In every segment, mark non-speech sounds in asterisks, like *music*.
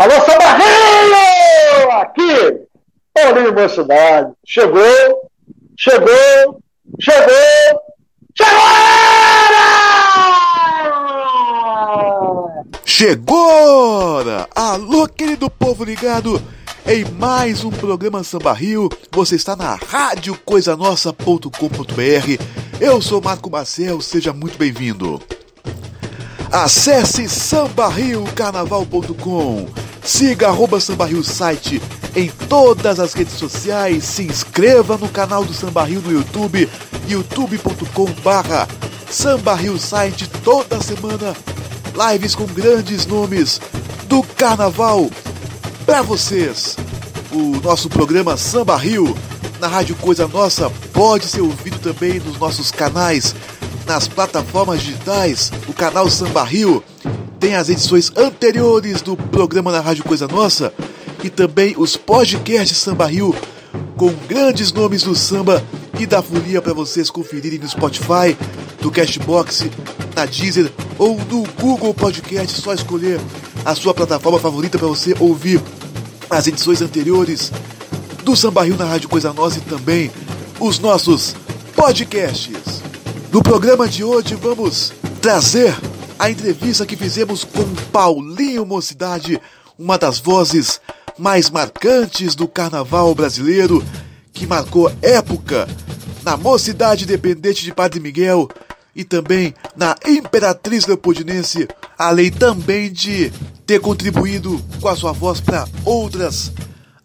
Alô, Sabarrinho! Aqui, Paulinho Mocidade. Chegou, chegou, chegou, chegou! Chegou! Alô, querido povo ligado em mais um programa Samba Rio. Você está na rádio coisanossa.com.br. Eu sou Marco Marcel, seja muito bem-vindo. Acesse sambarriocarnaval.com. Siga arroba Samba Rio site em todas as redes sociais. Se inscreva no canal do Samba Rio no YouTube, youtube.com barra Samba Rio site toda semana. Lives com grandes nomes do carnaval para vocês. O nosso programa Samba Rio na Rádio Coisa Nossa pode ser ouvido também nos nossos canais nas plataformas digitais, o canal Samba Rio tem as edições anteriores do programa na Rádio Coisa Nossa e também os podcasts Samba Rio com grandes nomes do samba e da folia para vocês conferirem no Spotify, no Cashbox, na Deezer ou no Google Podcast. Só escolher a sua plataforma favorita para você ouvir as edições anteriores do Samba Rio na Rádio Coisa Nossa e também os nossos podcasts. No programa de hoje vamos trazer a entrevista que fizemos com Paulinho Mocidade, uma das vozes mais marcantes do carnaval brasileiro, que marcou época na Mocidade Independente de Padre Miguel e também na Imperatriz Leopoldinense, além também de ter contribuído com a sua voz para outras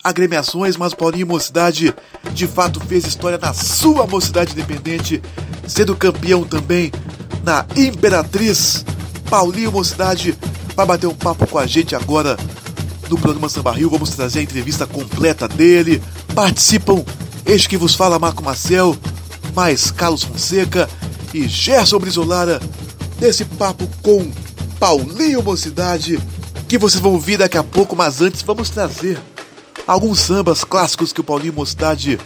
agremiações, mas Paulinho Mocidade de fato fez história na sua Mocidade Independente sendo campeão também na Imperatriz. Paulinho Mocidade vai bater um papo com a gente agora no programa Samba Rio. Vamos trazer a entrevista completa dele. Participam este que vos fala Marco Marcel, mais Carlos Fonseca e Gerson Brizolara desse papo com Paulinho Mocidade que vocês vão ouvir daqui a pouco, mas antes vamos trazer alguns sambas clássicos que o Paulinho Mocidade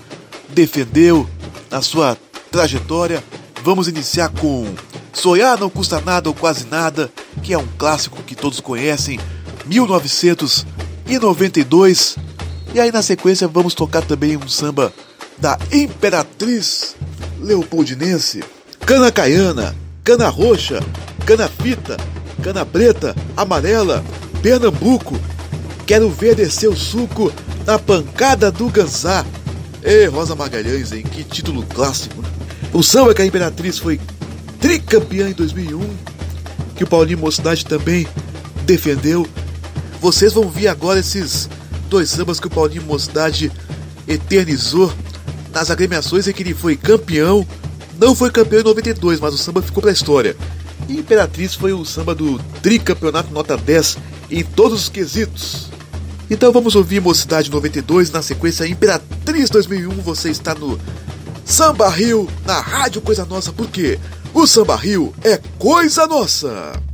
defendeu na sua trajetória. Vamos iniciar com Sonhar Não Custa Nada ou Quase Nada, que é um clássico que todos conhecem, 1992. E aí na sequência vamos tocar também um samba da Imperatriz Leopoldinense, Cana Caiana, Cana Roxa, Cana Fita, Cana Preta, Amarela, Pernambuco. Quero ver descer o suco na pancada do Gansá. Ê, Rosa Magalhães, hein? Que título clássico. O samba que a Imperatriz foi tricampeã em 2001, que o Paulinho Mocidade também defendeu. Vocês vão ver agora esses dois sambas que o Paulinho Mocidade eternizou nas agremiações em que ele foi campeão. Não foi campeão em 92, mas o samba ficou pra história. E Imperatriz foi o samba do tricampeonato nota 10 em todos os quesitos. Então vamos ouvir Mocidade 92 na sequência Imperatriz 2001. Você está no Samba Rio na Rádio Coisa Nossa, porque o Samba Rio é coisa nossa.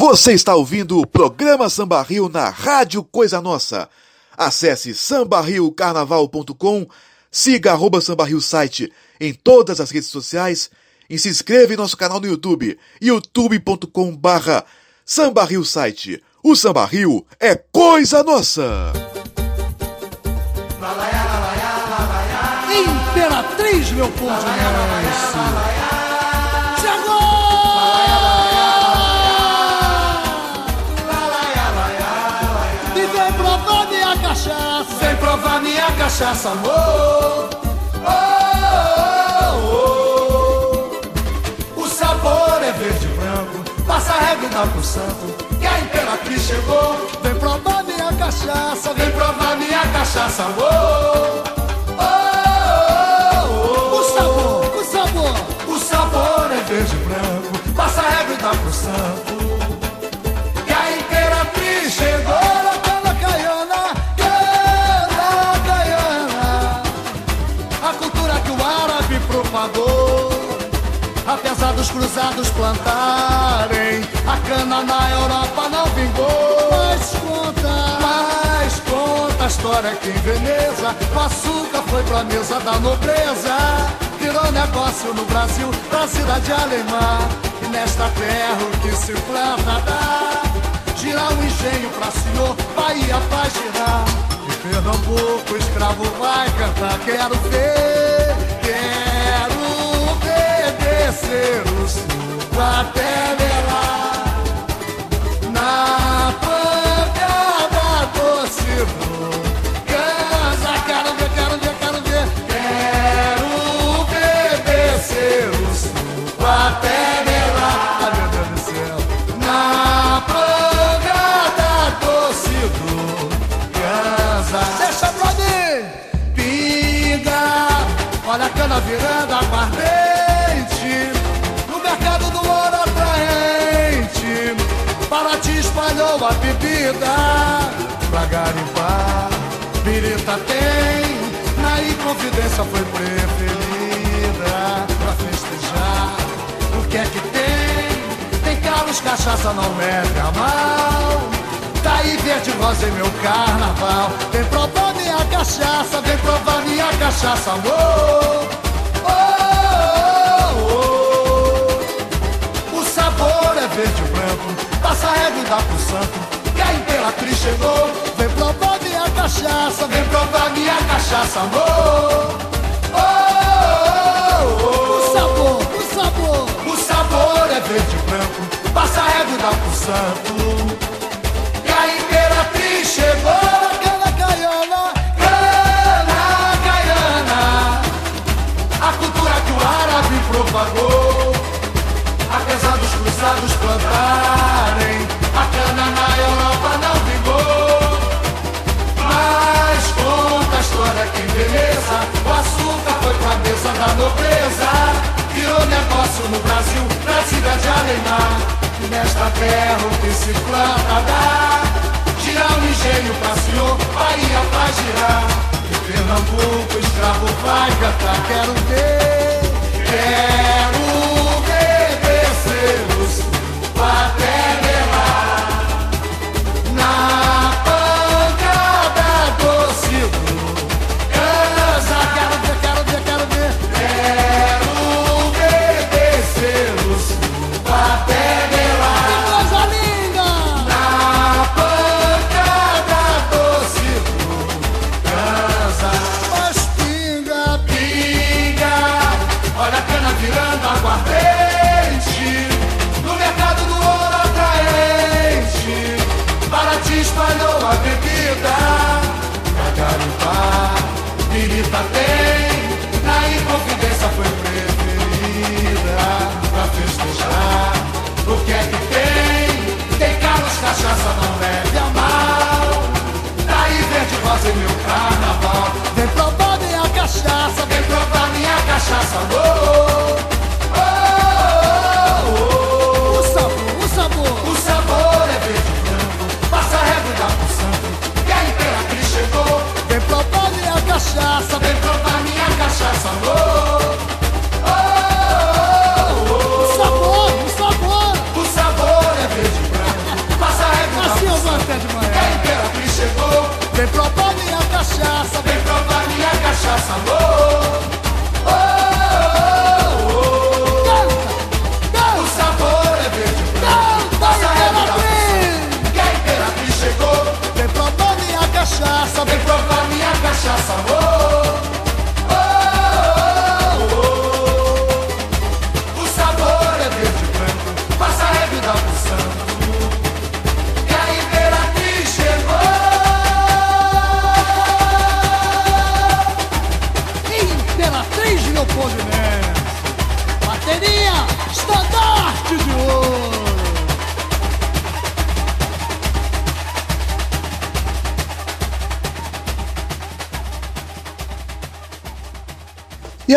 Você está ouvindo o programa Samba Rio na Rádio Coisa Nossa. Acesse sambarriocarnaval.com, siga arroba Samba Rio site em todas as redes sociais e se inscreva em nosso canal no YouTube, youtube.com barra Samba Rio site. O Samba Rio é coisa nossa! Imperatriz, meu povo cachaça, amor. Oh, oh, oh. O sabor é verde e branco. Passa a régua e dá pro santo. Que a imperatriz chegou. Vem provar minha cachaça. Vem provar minha cachaça, amor. Oh, oh, oh. O sabor, o sabor. O sabor é verde e branco. Dos cruzados plantarem, a cana na Europa não vingou. Mas conta, mas conta a história que em Veneza o açúcar foi pra mesa da nobreza. Virou negócio no Brasil, pra cidade alemã. E nesta terra o que se planta dá. Girar um engenho pra senhor, Bahia faz girar. E Pernambuco, o escravo vai cantar. Quero ver, quero ver descer o vida pra garimpar. Pirita tem, na Inconfidência foi preferida pra festejar. O que é que tem? Tem carlos, cachaça não é mal. Tá aí verde rosa em meu carnaval. Vem provar minha cachaça, vem provar minha cachaça, amor. Oh, oh, oh. O sabor é verde e branco, passa a régua e dá pro santo. A imperatriz chegou. Vem provar minha cachaça, vem provar minha cachaça, amor. Oh, oh, oh. O sabor, o sabor. O sabor é verde e branco. Passa a régua e dá pro santo. Que a imperatriz chegou. Cana caiana, cana caiana. A cultura que o árabe propagou. Apesar dos cruzados plantarem beleza. O açúcar foi pra da nobreza. Virou negócio no Brasil, na cidade de Alemar E nesta terra o que se planta dá. Girar o engenho pra senhor, Bahia faz girar. E Pernambuco, escravo vai cantar. Quero ver, quero cachaça,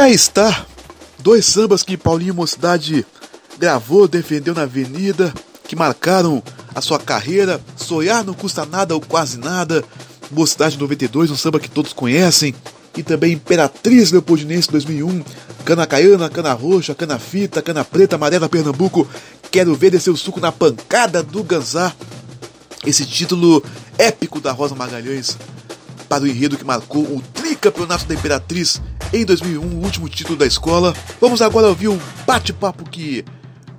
aí está, dois sambas que Paulinho Mocidade gravou, defendeu na avenida, que marcaram a sua carreira, Sonhar não custa nada ou quase nada, Mocidade 92, um samba que todos conhecem, e também Imperatriz Leopoldinense 2001, Cana Caiana, Cana Roxa, Cana Fita, Cana Preta, Amarela, Pernambuco, Quero Ver Descer o Suco na Pancada do Ganzá, esse título épico da Rosa Magalhães para o enredo que marcou o tricampeonato da Imperatriz em 2001, o último título da escola. Vamos agora ouvir o bate-papo que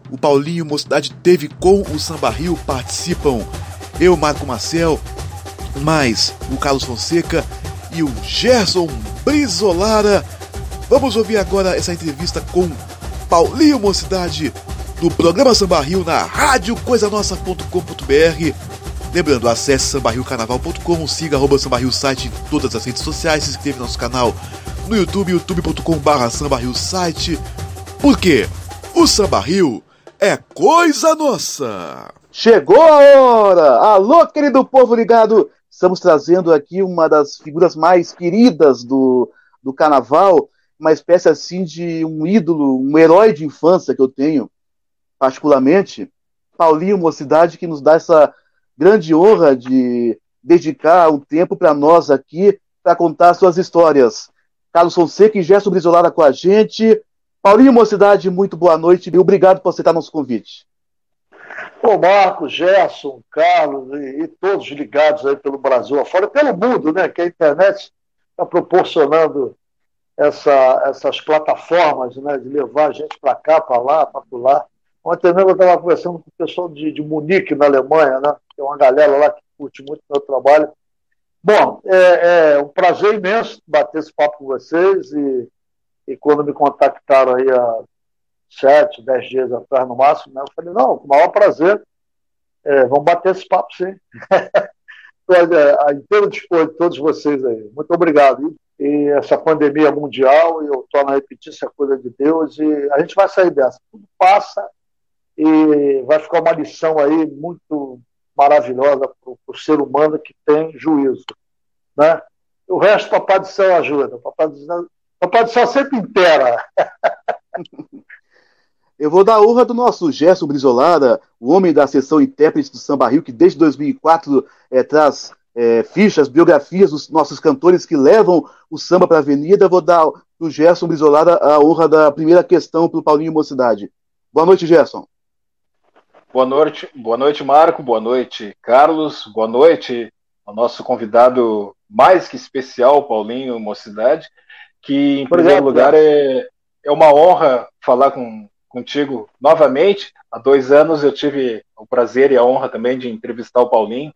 o Paulinho Mocidade teve com o Samba Rio. Participam eu, Marco Marcel, mais o Carlos Fonseca e o Gerson Brizolara. Vamos ouvir agora essa entrevista com Paulinho Mocidade do programa Samba Rio na radiocoisanossa.com.br. Lembrando, acesse sambarriocarnaval.com, siga arroba sambarrio site em todas as redes sociais, se inscreva no nosso canal no YouTube, youtube.com.br sambarriosite. Porque o Samba Rio é coisa nossa! Chegou a hora! Alô, querido povo ligado! Estamos trazendo aqui uma das figuras mais queridas do, do carnaval, uma espécie assim de um ídolo, um herói de infância que eu tenho, particularmente, Paulinho Mocidade, que nos dá essa grande honra de dedicar um tempo para nós aqui para contar suas histórias. Carlos Fonseca e Gerson Brizolara com a gente. Paulinho Mocidade, muito boa noite e obrigado por aceitar nosso convite. Ô Marcos, Gerson, Carlos e, e, todos ligados aí pelo Brasil afora, pelo mundo, né? Que a internet está proporcionando essa, essas plataformas né, de levar a gente para cá, para lá, para lá. Ontem mesmo eu estava conversando com o pessoal de, de Munique, na Alemanha, né? Tem uma galera lá que curte muito o meu trabalho. Bom, é, é, um prazer imenso bater esse papo com vocês e, e quando me contactaram aí há sete, dez dias atrás no máximo, né, eu falei, não, com o maior prazer, é, vamos bater esse papo sim. *laughs* Estou inteiro dispor de todos vocês aí. Muito obrigado. E essa pandemia mundial, eu torno a repetir, isso é coisa de Deus, e a gente vai sair dessa. Tudo passa e vai ficar uma lição aí muito maravilhosa para o ser humano que tem juízo. Né? O resto, Papai do Céu ajuda. Papai do Céu, Papai do Céu sempre inteira. *laughs* Eu vou dar a honra do nosso Gerson Brizolada, o homem da sessão intérprete do Samba Rio, que desde 2004 é, eh, traz é, fichas, biografias dos nossos cantores que levam o samba para a avenida. Vou dar para o Gerson Brizolada a honra da primeira questão para o Paulinho Mocidade. Boa noite, Gerson. Boa noite, boa noite, Marco. Boa noite, Carlos. Boa noite ao nosso convidado mais que especial, Paulinho Mocidade, que em primeiro lugar é, é uma honra falar com, contigo novamente. Há dois anos eu tive o prazer e a honra também de entrevistar o Paulinho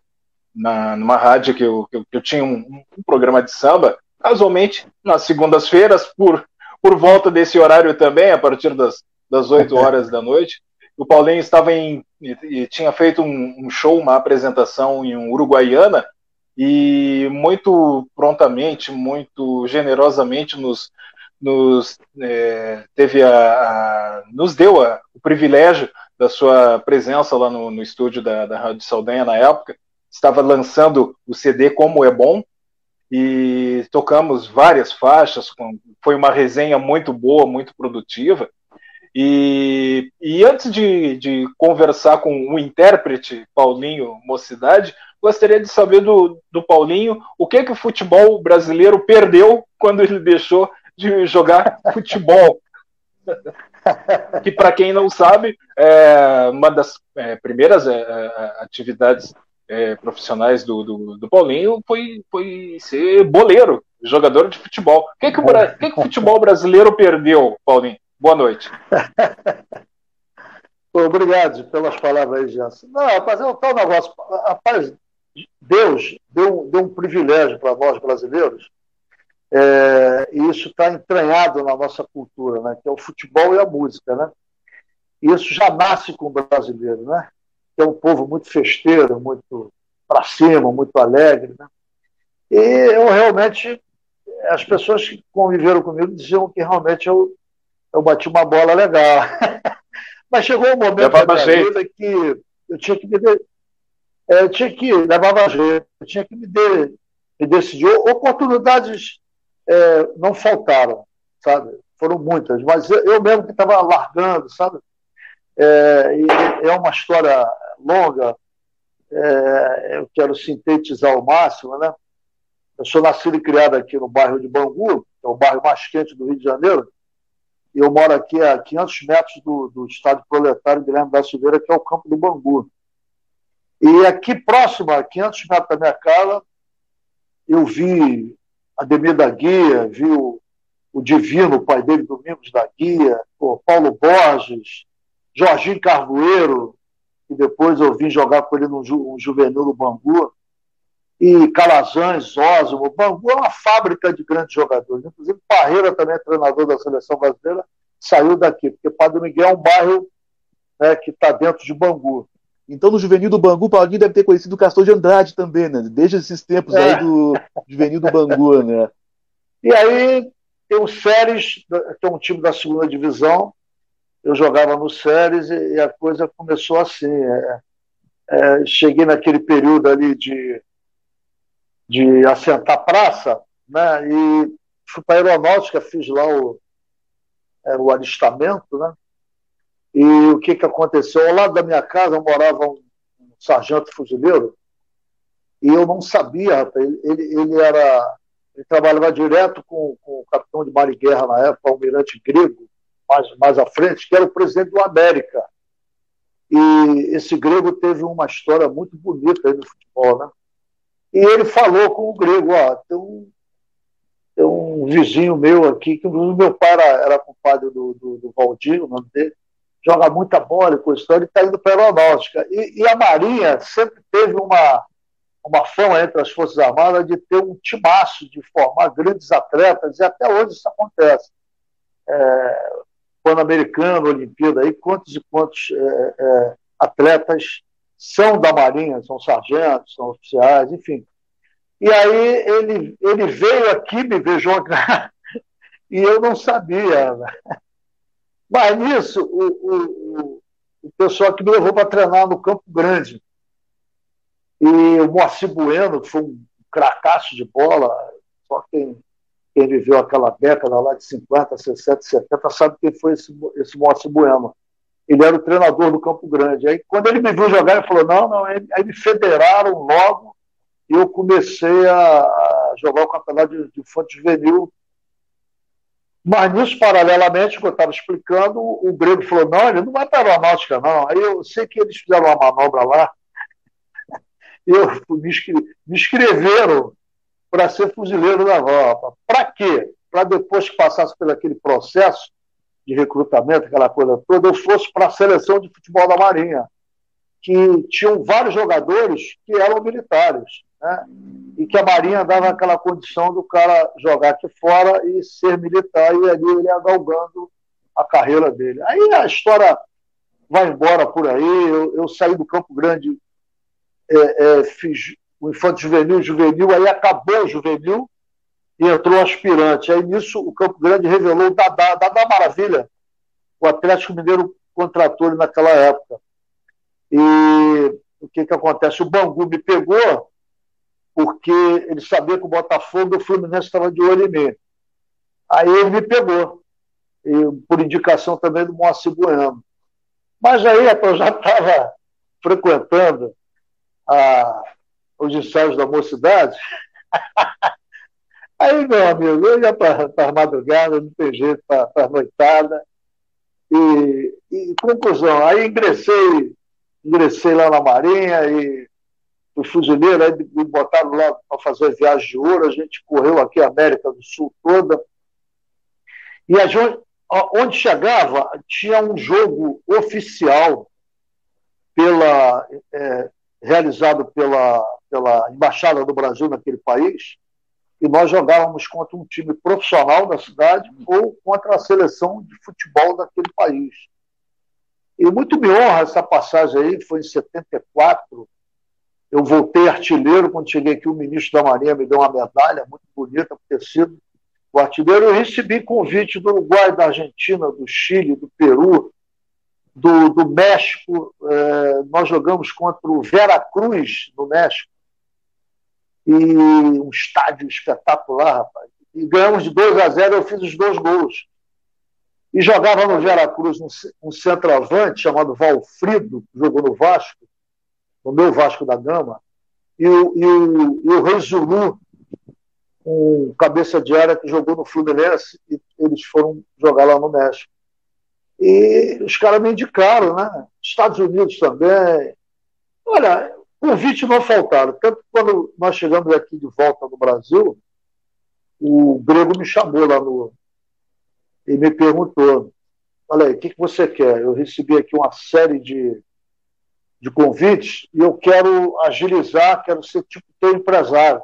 na, numa rádio que eu, que eu, que eu tinha um, um, programa de samba, casualmente nas segundas-feiras, por, por volta desse horário também, a partir das, das 8 *laughs* horas da noite o Paulinho estava em e, tinha feito um, um, show, uma apresentação em Uruguaiana e muito prontamente, muito generosamente nos, nos é, teve a, a, nos deu a, o privilégio da sua presença lá no, no estúdio da, da Rádio Saldanha na época. Estava lançando o CD Como é Bom e tocamos várias faixas. Foi uma resenha muito boa, muito produtiva. E, e antes de, de conversar com o intérprete Paulinho Mocidade, gostaria de saber do, do Paulinho o que, que o futebol brasileiro perdeu quando ele deixou de jogar futebol. *laughs* que, para quem não sabe, é uma das é, primeiras é, é atividades é, profissionais do, do, do, Paulinho foi, foi ser boleiro, jogador de futebol. O que, que, o, que, que o futebol brasileiro perdeu, Paulinho? Boa noite. *laughs* Obrigado pelas palavras Jansen. Não, rapaz, é um tal negócio. Rapaz, Deus deu, deu um privilégio para nós brasileiros, é, e isso está entranhado na nossa cultura, né, que é o futebol e a música. Né? E isso já nasce com o brasileiro, né? que é um povo muito festeiro, muito para cima, muito alegre. Né? E eu realmente, as pessoas que conviveram comigo diziam que realmente eu eu bati uma bola legal. *laughs* Mas chegou um momento da minha vida que eu tinha que me de... É, eu tinha que levava jeito, eu tinha que me, de... me decidir. Oportunidades é, não faltaram, sabe? Foram muitas, mas eu, eu mesmo que estava largando, sabe? É, é uma história longa. É, eu quero sintetizar ao máximo, né? Eu sou nascido e criado aqui no bairro de Bangu, que é o bairro mais quente do Rio de Janeiro. Eu moro aqui a 500 metros do, do estádio proletário Guilherme da Silveira, que é o campo do Bangu. E aqui próximo, a 500 metros da minha casa, eu vi Ademir da Guia, vi o, o Divino, o pai dele, Domingos da Guia, o Paulo Borges, Jorginho Carvoeiro, que depois eu vim jogar com ele no ju, um juvenil no Bangu, e Calazans, Osmo. Bangu é uma fábrica de grandes jogadores. Inclusive, Parreira, também é treinador da seleção brasileira, saiu daqui, porque Padre Miguel é um bairro né, que está dentro de Bangu. Então, no juvenil do Bangu, Paulinho deve ter conhecido o Castor de Andrade também, né? Desde esses tempos é. aí do juvenil do Bangu, né? E aí tem o Séries, que é um time da segunda divisão. Eu jogava no Séries e a coisa começou assim. É, é, cheguei naquele período ali de de assentar praça, né? E fui para a aeronáutica, fiz lá o, é, o alistamento, né? E o que, que aconteceu? Ao lado da minha casa morava um, um sargento fuzileiro e eu não sabia, rapaz, ele, ele era. Ele trabalhava direto com, com o capitão de mar e guerra na época, o almirante grego, mais, mais à frente, que era o presidente do América. E esse grego teve uma história muito bonita aí no futebol, né? E ele falou com o grego, ó, tem um, tem um vizinho meu aqui, que meu pai era, era compadre do, do, do Valdir, o nome dele, joga muita bola e coisa, ele está indo para a aeronáutica. E, e, a Marinha sempre teve uma, uma fama entre as Forças Armadas de ter um timaço, de formar grandes atletas, e até hoje isso acontece. É, Pan-Americano, Olimpíada, aí, quantos e quantos é, é, atletas são da Marinha, são sargentos, são oficiais, enfim. E aí ele, ele veio aqui me ver jogar *laughs* e eu não sabia. Né? Mas nisso, o, o, o pessoal que me levou para treinar no Campo Grande. E o Moacir Bueno, que foi um cracaço de bola, só quem, quem viveu aquela década lá de 50, 60, 70 sabe quem foi esse, esse Moacir Bueno. Ele era o treinador do Campo Grande. Aí, quando ele me viu jogar, ele falou: não, não, aí, me federaram logo e eu comecei a, jogar o campeonato de, de infanto juvenil mas nisso, paralelamente, que eu estava explicando, o Grego falou: não, ele não vai para a aeronáutica, não. Aí eu sei que eles fizeram uma manobra lá, *laughs* eu me, me inscreveram para ser fuzileiro naval. Para quê? Para depois que passasse por aquele processo de recrutamento, aquela coisa toda, eu fosse para a seleção de futebol da Marinha, que tinham vários jogadores que eram militares né? e que a Marinha dava aquela condição do cara jogar aqui fora e ser militar, e ali ele ia galgando a carreira dele. Aí a história vai embora por aí. Eu, eu saí do Campo Grande, é, é, fiz o Infante Juvenil, Juvenil, aí acabou o Juvenil e entrou aspirante. Aí nisso o Campo Grande revelou o Dadá, Dadá Maravilha. O Atlético Mineiro contratou ele naquela época. E o que, que acontece? O Bangu me pegou porque ele sabia que o Botafogo e o Fluminense estavam de olho em mim. Aí ele me pegou, e, por indicação também do Moacir Bueno. Mas aí *laughs* eu já estava frequentando a, os ensaios da mocidade. *laughs* aí, meu amigo, eu ia para a madrugada, não tem jeito para a noitada. E, e, conclusão, aí ingressei, ingressei lá na Marinha e o fuzileiro, aí me botaram lá para fazer viagem de ouro, a gente correu aqui a América do Sul toda. E a onde chegava, tinha um jogo oficial pela, é, realizado pela, pela Embaixada do Brasil naquele país, e nós jogávamos contra um time profissional da cidade ou contra a seleção de futebol daquele país. E muito me honra essa passagem aí, foi em 74, eu voltei artilheiro quando cheguei aqui, o ministro da Marinha me deu uma medalha muito bonita por ter sido o artilheiro. Eu recebi convite do Uruguai, da Argentina, do Chile, do Peru, do, do México. É, nós jogamos contra o Veracruz, no México. E um estádio espetacular, rapaz. E ganhamos de 2 a 0, eu fiz os dois gols. E jogava no Veracruz um, um centroavante chamado Valfrido, que jogou no Vasco no meu Vasco da Gama, e o, e o, e o Rei Zulu, um cabeça de área que jogou no Fluminense, e eles foram jogar lá no México. E os caras me indicaram, né? Estados Unidos também. Olha, convite não faltaram. Tanto que quando nós chegamos aqui de volta no Brasil, o Grego me chamou lá no. e me perguntou: Olha aí, o que, que você quer? Eu recebi aqui uma série de de convites e eu quero agilizar, quero ser tipo teu empresário.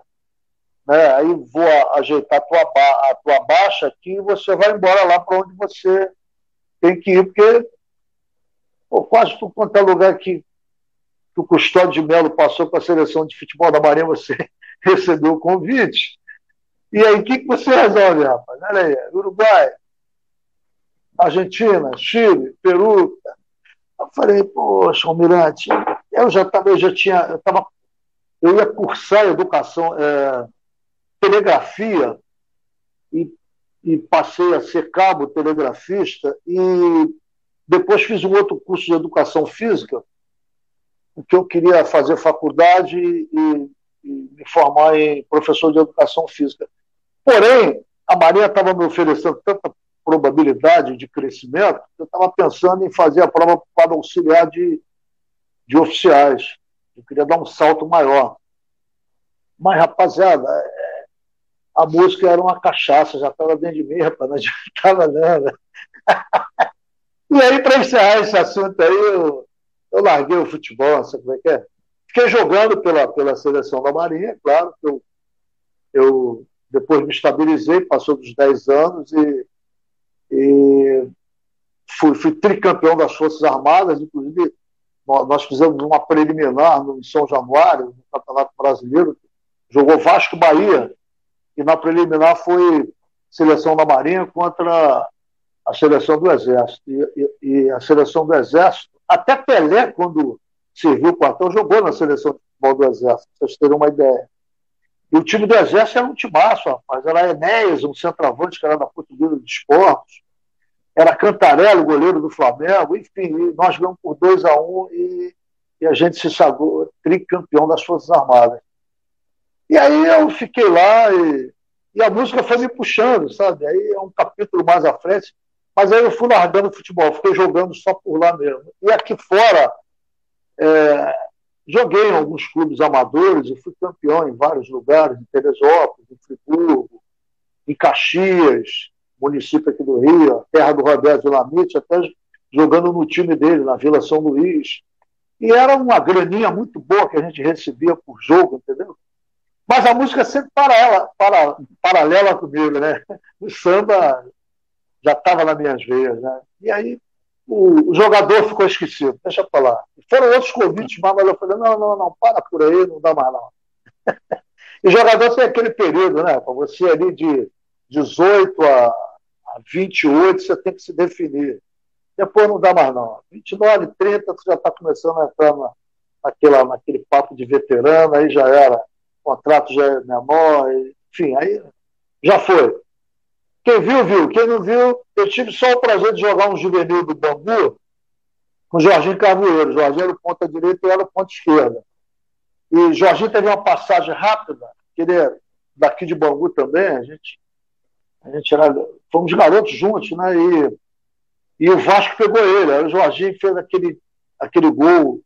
Né? Aí vou ajeitar a tua, a tua baixa aqui e você vai embora lá para onde você tem que ir, porque pô, quase tudo quanto é lugar que, que o Custódio de Melo passou para a seleção de futebol da Marinha, você *laughs* recebeu o convite. E aí, o que, que você resolve, rapaz? Olha aí, Uruguai, Argentina, Chile, Peru, eu falei, poxa, Almirante, eu já estava, eu já tinha, eu tava, eu ia cursar educação, é, telegrafia e, e passei a ser cabo telegrafista e depois fiz um outro curso de educação física, porque eu queria fazer faculdade e, e me formar em professor de educação física. Porém, a Maria estava me oferecendo tanta probabilidade de crescimento, eu estava pensando em fazer a prova para auxiliar de, de oficiais. Eu queria dar um salto maior. Mas, rapaziada, é, a música era uma cachaça, já estava dentro de mim, rapaz, não adiantava nada. *laughs* E aí, para encerrar esse assunto aí, eu larguei o futebol, sabe como é que é? Fiquei jogando pela, pela seleção da Marinha, claro, eu, eu depois me estabilizei, passou dos 10 anos e, e fui, fui, tricampeão das Forças Armadas, inclusive nós fizemos uma preliminar no São Januário, no Campeonato Brasileiro, jogou Vasco Bahia, e na preliminar foi seleção da Marinha contra a seleção do Exército. E, e, e a seleção do Exército, até Pelé, quando serviu o quartel, jogou na seleção de futebol do Exército, para vocês terem uma ideia. E o time do Exército era um timaço, rapaz. Era Enéas, um centroavante que era da Portuguesa de Esportes. Era Cantarello, goleiro do Flamengo. Enfim, nós ganhamos por 2 a 1 um, e, e, a gente se sagrou tricampeão das Forças Armadas. E aí eu fiquei lá e, e a música foi me puxando, sabe? Aí é um capítulo mais à frente. Mas aí eu fui largando o futebol, fiquei jogando só por lá mesmo. E aqui fora, é, joguei em alguns clubes amadores e fui campeão em vários lugares, em Teresópolis, em Friburgo, em Caxias, município aqui do Rio, terra do Roberto Lamite, até jogando no time dele, na Vila São Luís. E era uma graninha muito boa que a gente recebia por jogo, entendeu? Mas a música sempre para ela, para, paralela comigo, né? *laughs* O samba já estava nas minhas veias, né? E aí o, o jogador ficou esquecido, deixa para lá. Foram outros convites, mas eu falei, não, não, não, para por aí, não dá mais não. *laughs* e jogador tem aquele período, né? Para você ali de 18 a, a 28, você tem que se definir. Depois não dá mais não. 29, 30, você já está começando a entrar na, naquela, naquele papo de veterano, aí já era, o contrato já é menor, enfim, aí já foi. Quem viu, viu. Quem não viu, eu tive só o prazer de jogar um juvenil do Bangu com o Jorginho Carvoeiro. Jorginho era o ponta direita e era o ponta esquerda. E Jorginho teve uma passagem rápida, que ele é daqui de Bangu também, a gente, a gente era, fomos garotos juntos, né? E, e o Vasco pegou ele. Aí o Jorginho fez aquele, aquele gol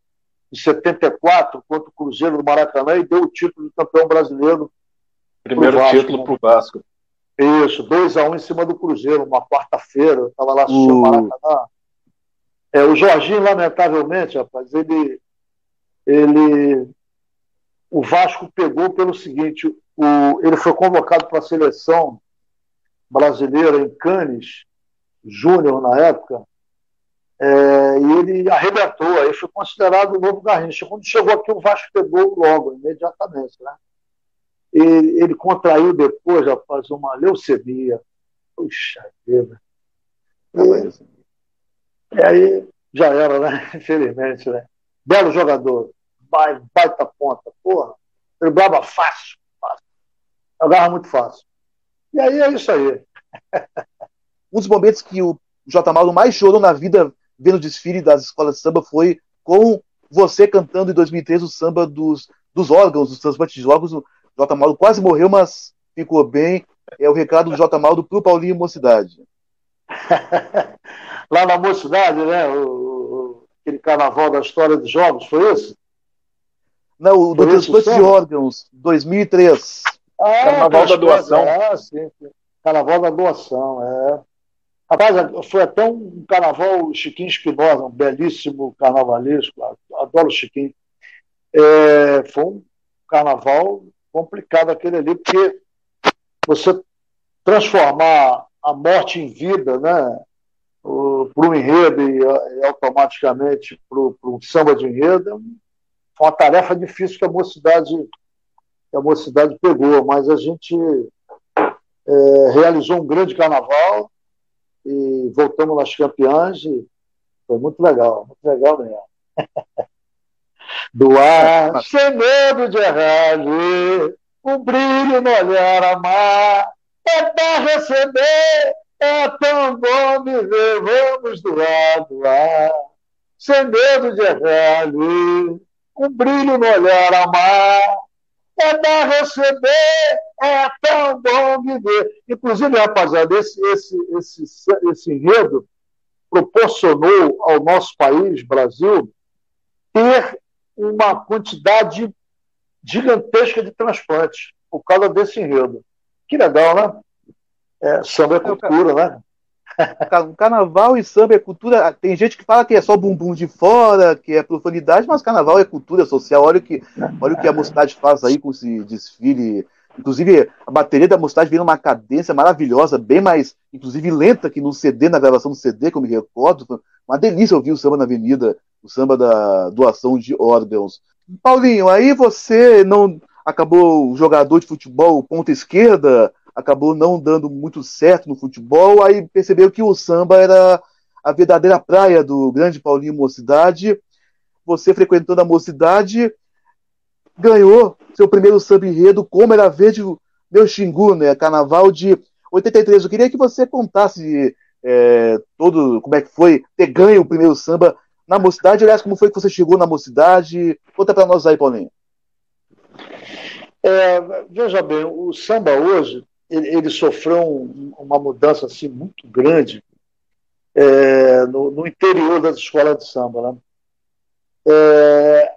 em 74 contra o Cruzeiro do Maracanã e deu o título de campeão brasileiro. Primeiro Vasco, título para o Vasco. Isso, 2x1 um em cima do Cruzeiro, uma quarta-feira, eu estava lá uh. Maracanã. É, o Jorginho, lamentavelmente, rapaz, ele, ele. O Vasco pegou pelo seguinte: o, ele foi convocado para a seleção brasileira em Cannes, Júnior na época, é, e ele arrebentou, aí foi considerado o novo Garrincha. Quando chegou aqui, o Vasco pegou logo, imediatamente, né? Ele, ele contraiu depois, rapaz, uma leucemia. Puxa vida. E, e aí já era, né? *laughs* Infelizmente, né? Belo jogador. Baita ponta. Porra. Driblava fácil, fácil. Jogava muito fácil. E aí é isso aí. *laughs* um dos momentos que o J. Mauro mais chorou na vida vendo o desfile das escolas de samba foi com você cantando em 2013 o samba dos, dos órgãos, dos transplantes de órgãos, J. Mauro quase morreu, mas ficou bem. É o recado do J. Mauro para o Paulinho Mocidade. *laughs* Lá na Mocidade, né? O, aquele carnaval da história dos jogos, foi isso? Não, o do transplante de órgãos, 2003. Ah, carnaval da doação. Ah, sim, sim. Carnaval da doação, é. Rapaz, foi até um carnaval Chiquinho Espinosa, um belíssimo carnavalesco, adoro o Chiquinho. É, foi um carnaval complicado aquele ali, porque você transformar a morte em vida, né? Para um enredo e, automaticamente para um samba de enredo, é foi uma tarefa difícil que a mocidade, que a mocidade pegou, mas a gente é, realizou um grande carnaval e voltamos nas campeãs e foi muito legal, muito legal mesmo. *laughs* do ar, sem medo de errar, um brilho no olhar amar, é para receber, é tão bom viver, vamos doar, doar, sem medo de errar, um brilho no olhar amar, é para receber, é tão bom viver. Inclusive, rapaziada, esse, esse, esse, esse enredo proporcionou ao nosso país, Brasil, ter uma quantidade gigantesca de transplantes por causa desse enredo. Que legal, né? É, samba é cultura, né? Carnaval e samba é cultura. Tem gente que fala que é só bumbum de fora, que é profanidade, mas carnaval é cultura social. Olha o que, olha o que a mocidade faz aí com esse desfile. Inclusive, a bateria da mocidade vem numa cadência maravilhosa, bem mais, inclusive, lenta que no CD, na gravação do CD, que eu me recordo. Uma delícia ouvir o samba na avenida, o samba da doação de órgãos. Paulinho, aí você não acabou jogador de futebol, ponta esquerda, acabou não dando muito certo no futebol, aí percebeu que o samba era a verdadeira praia do grande Paulinho Mocidade. Você frequentando a Mocidade, ganhou seu primeiro samba enredo, como era verde meu Xingu, né? Carnaval de 83. Eu queria que você contasse é, todo como é que foi ter ganho o primeiro samba na Mocidade. Aliás, como foi que você chegou na Mocidade? Conta para nós aí, Paulinho. É, veja bem, o samba hoje ele, ele sofreu um, uma mudança assim muito grande é, no, no, interior das escolas de samba. Né? É,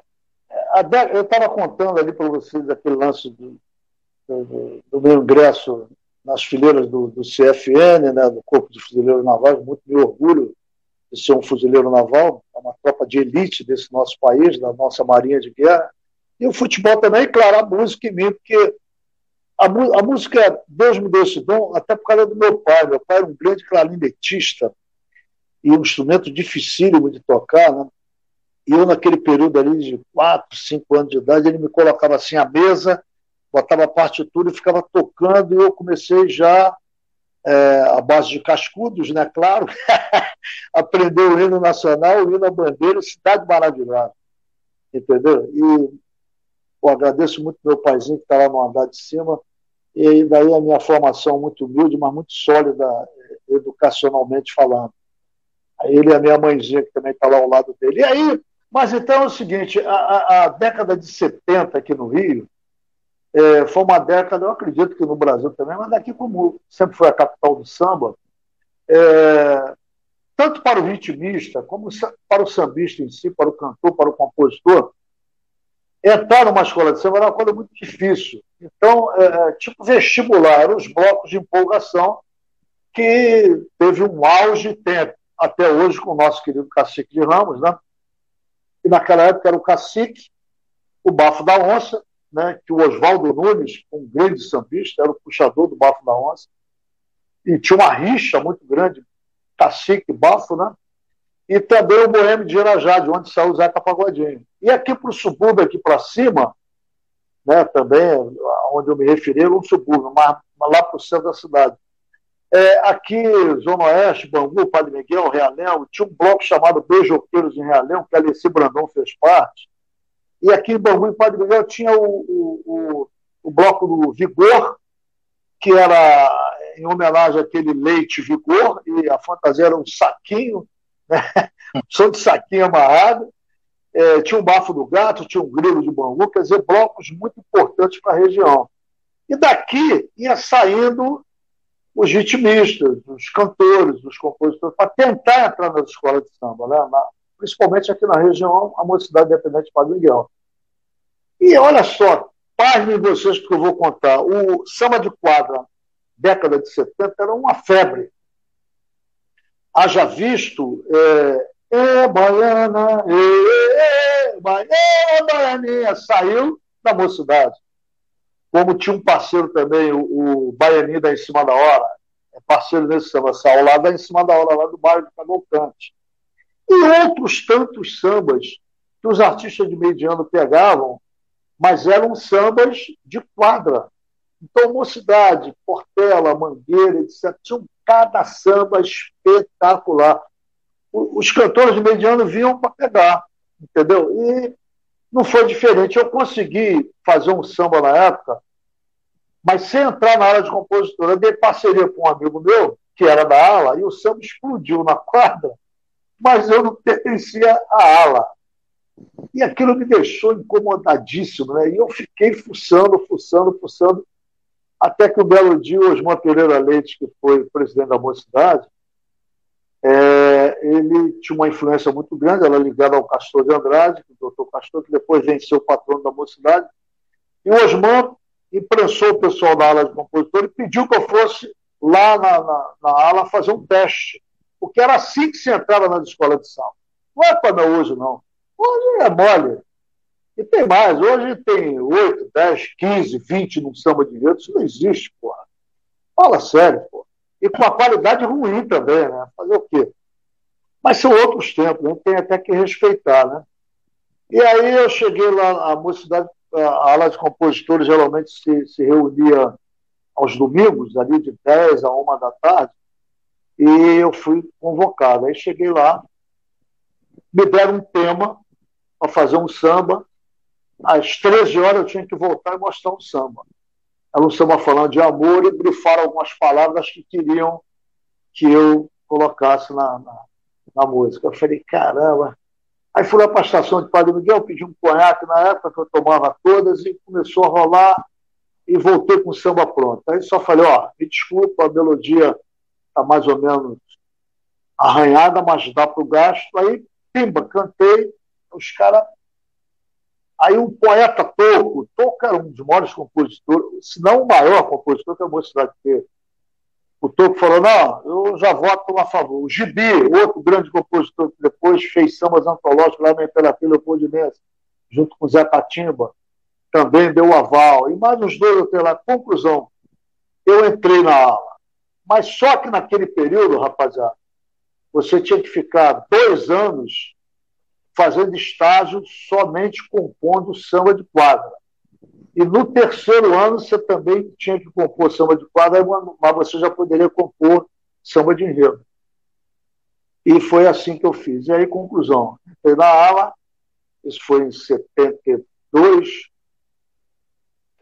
eu estava contando ali para vocês aquele lance do, do, do, meu ingresso nas fileiras do, do CFN, né, do Corpo de Fuzileiros Navais, muito me orgulho de ser um fuzileiro naval, é uma tropa de elite desse nosso país, da nossa marinha de guerra. E o futebol também, claro, a música em mim, porque a, a, música, Deus me deu esse dom, até por causa do meu pai. Meu pai era um grande clarinetista e um instrumento dificílimo de tocar, né? E eu, naquele período ali de 4, 5 anos de idade, ele me colocava assim à mesa, botava a partitura e ficava tocando, e eu comecei já, é, base de cascudos, né, claro, *laughs* aprender o hino nacional, o hino à bandeira, Cidade Maravilhosa. Entendeu? E eu agradeço muito meu paizinho que está lá no andar de cima, e daí a minha formação muito humilde, mas muito sólida eh, educacionalmente falando. Ele e a minha mãezinha, que também está lá ao lado dele. E aí, mas então é o seguinte, a, a década de 70 aqui no Rio é, foi uma década, eu acredito que no Brasil também, mas daqui como sempre foi a capital do samba, é, tanto para o ritmista, como para o sambista em si, para o cantor, para o compositor, entrar numa escola de samba era uma coisa muito difícil. Então, é, tipo vestibular, os blocos de empolgação que teve um auge tempo, até hoje com o nosso querido Cacique de Ramos, né? E naquela época era o Cacique, o Bafo da Onça, né? que o Oswaldo Nunes, um grande sambista, era o puxador do Bafo da Onça, e tinha uma rixa muito grande, Cacique Bafo, né? e também o Boêmio de Irajá, de onde saiu o Zeca Pagodinho. E aqui para o subúrbio, aqui para cima, né, também, onde eu me referi, era um subúrbio, mas, mas lá para o centro da cidade. É, aqui, Zona Oeste, Bangu, Padre Miguel, Realengo, tinha um bloco chamado Beijoqueiros em Realengo, que Alessi Brandão fez parte. E aqui em Bangu e Padre Miguel tinha o, o, o, bloco do Vigor, que era em homenagem àquele leite Vigor, e a fantasia era um saquinho *laughs* sou de saquinho amarrado, é, tinha um bafo do gato, tinha um grilo de bambu, quer dizer, blocos muito importantes para a região. E daqui ia saindo os ritmistas, os cantores, os compositores, para tentar entrar nas escolas de samba, né? Principalmente aqui na região, a Mocidade Independente de Padre Miguel. E olha só, pasmem vocês, porque eu vou contar. O samba de quadra, década de 70, era uma febre haja visto é, é baiana, é, é, baiana, é, baianinha, saiu da mocidade. Como tinha um parceiro também, o, o Baianinho da Em Cima da Hora, é parceiro nesse samba, saiu lá da Em Cima da Hora, lá do bairro de Cavalcante. E outros tantos sambas que os artistas de meio de ano pegavam, mas eram sambas de quadra. Então, Mocidade, Portela, Mangueira, etc., tinham cada samba espetacular. Os cantores de mediano vinham para pegar, entendeu? E não foi diferente. Eu consegui fazer um samba na época, mas sem entrar na área de compositora. Eu dei parceria com um amigo meu, que era da ala, e o samba explodiu na quadra, mas eu não pertencia à ala. E aquilo me deixou incomodadíssimo, né? E eu fiquei fuçando, fuçando, fuçando. Até que um belo dia, o Osmar Pereira Leite, que foi presidente da mocidade, é, ele tinha uma influência muito grande, ela ligada ao Castor de Andrade, o doutor Castor, que depois venceu o patrono da mocidade. E o Osmar imprensou o pessoal da ala de compositor e pediu que eu fosse lá na, na, na ala fazer um teste. Porque era assim que se entrava nas escolas de samba. Não é como é hoje, não. Hoje é mole. E tem mais. Hoje tem 8, 10, 15, 20 num samba de enredo. Isso não existe, porra. Fala sério, porra. E com uma qualidade ruim também, né? Fazer o quê? Mas são outros tempos, né? tem até que respeitar, né? E aí eu cheguei lá, a mocidade, a ala de compositores geralmente se, se reunia aos domingos, ali de 10 a 1 da tarde, e eu fui convocado. Aí cheguei lá, me deram um tema para fazer um samba. Às 13 horas eu tinha que voltar e mostrar um samba. Era um samba falando de amor e brifaram algumas palavras que queriam que eu colocasse na, na, na música. Eu falei, caramba. Aí fui lá para a estação de Padre Miguel, pedi um conhaque na época que eu tomava todas e começou a rolar e voltei com o samba pronto. Aí só falei, ó, me desculpa, a melodia está mais ou menos arranhada, mas dá para o gasto. Aí, pimba, cantei, os caras. Aí um poeta Toco, Toco era um dos maiores compositores, se não o maior compositor que a mocidade teve. O Toco falou, não, eu já voto a favor. O Gibi, outro grande compositor que depois fez sambas antológicos lá na Imperatriz Leopoldinense, junto com Zé Patimba, também deu aval. E mais uns dois eu tenho lá. Conclusão, eu entrei na aula. Mas só que naquele período, rapaziada, você tinha que ficar dois anos fazendo estágio somente compondo samba de quadra. E no terceiro ano você também tinha que compor samba de quadra, mas você já poderia compor samba de enredo. E foi assim que eu fiz. E aí, conclusão, entrei na ala, isso foi em 72,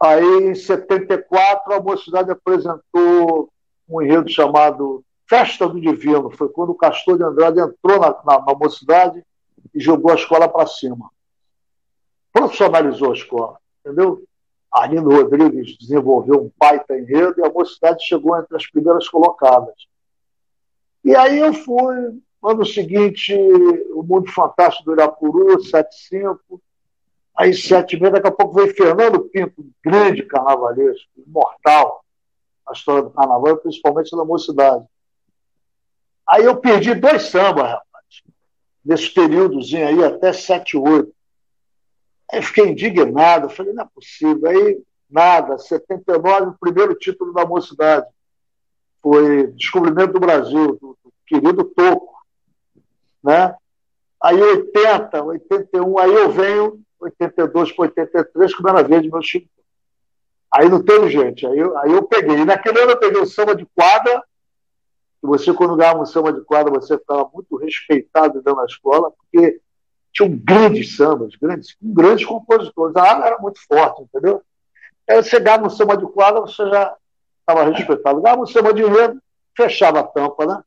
Aí, em 74, a mocidade apresentou um enredo chamado Festa do Divino. Foi quando o Castor de Andrade entrou na, na, na mocidade e jogou a escola para cima. Profissionalizou a escola, entendeu? Arlindo Rodrigues desenvolveu um baita enredo e a mocidade chegou entre as primeiras colocadas. E aí eu fui, ano seguinte, o Mundo Fantástico do Irapuru, 75, Aí, sete e meia, daqui a pouco veio Fernando Pinto, grande carnavalesco, imortal, a história do carnaval, principalmente na mocidade. Aí eu perdi dois sambas, rapaz, nesse períodozinho aí, até sete, oito. Aí fiquei indignado, falei, não é possível. Aí, nada, 79, o primeiro título da mocidade. Foi Descobrimento do Brasil, do, do querido Toco. Né? Aí 80, 81, aí eu venho 82 para 83, como era verde meu Chico. Aí não teve gente. Aí eu, aí eu peguei. E naquele ano eu peguei o samba de quadra. E você, quando ganhava um samba de quadra, você ficava muito respeitado dentro da escola, porque tinham grandes sambas, grandes, grandes compositores. A área era muito forte, entendeu? Aí você ganhava um samba de quadra, você já estava respeitado. Ganhava um samba de enredo, fechava a tampa, né?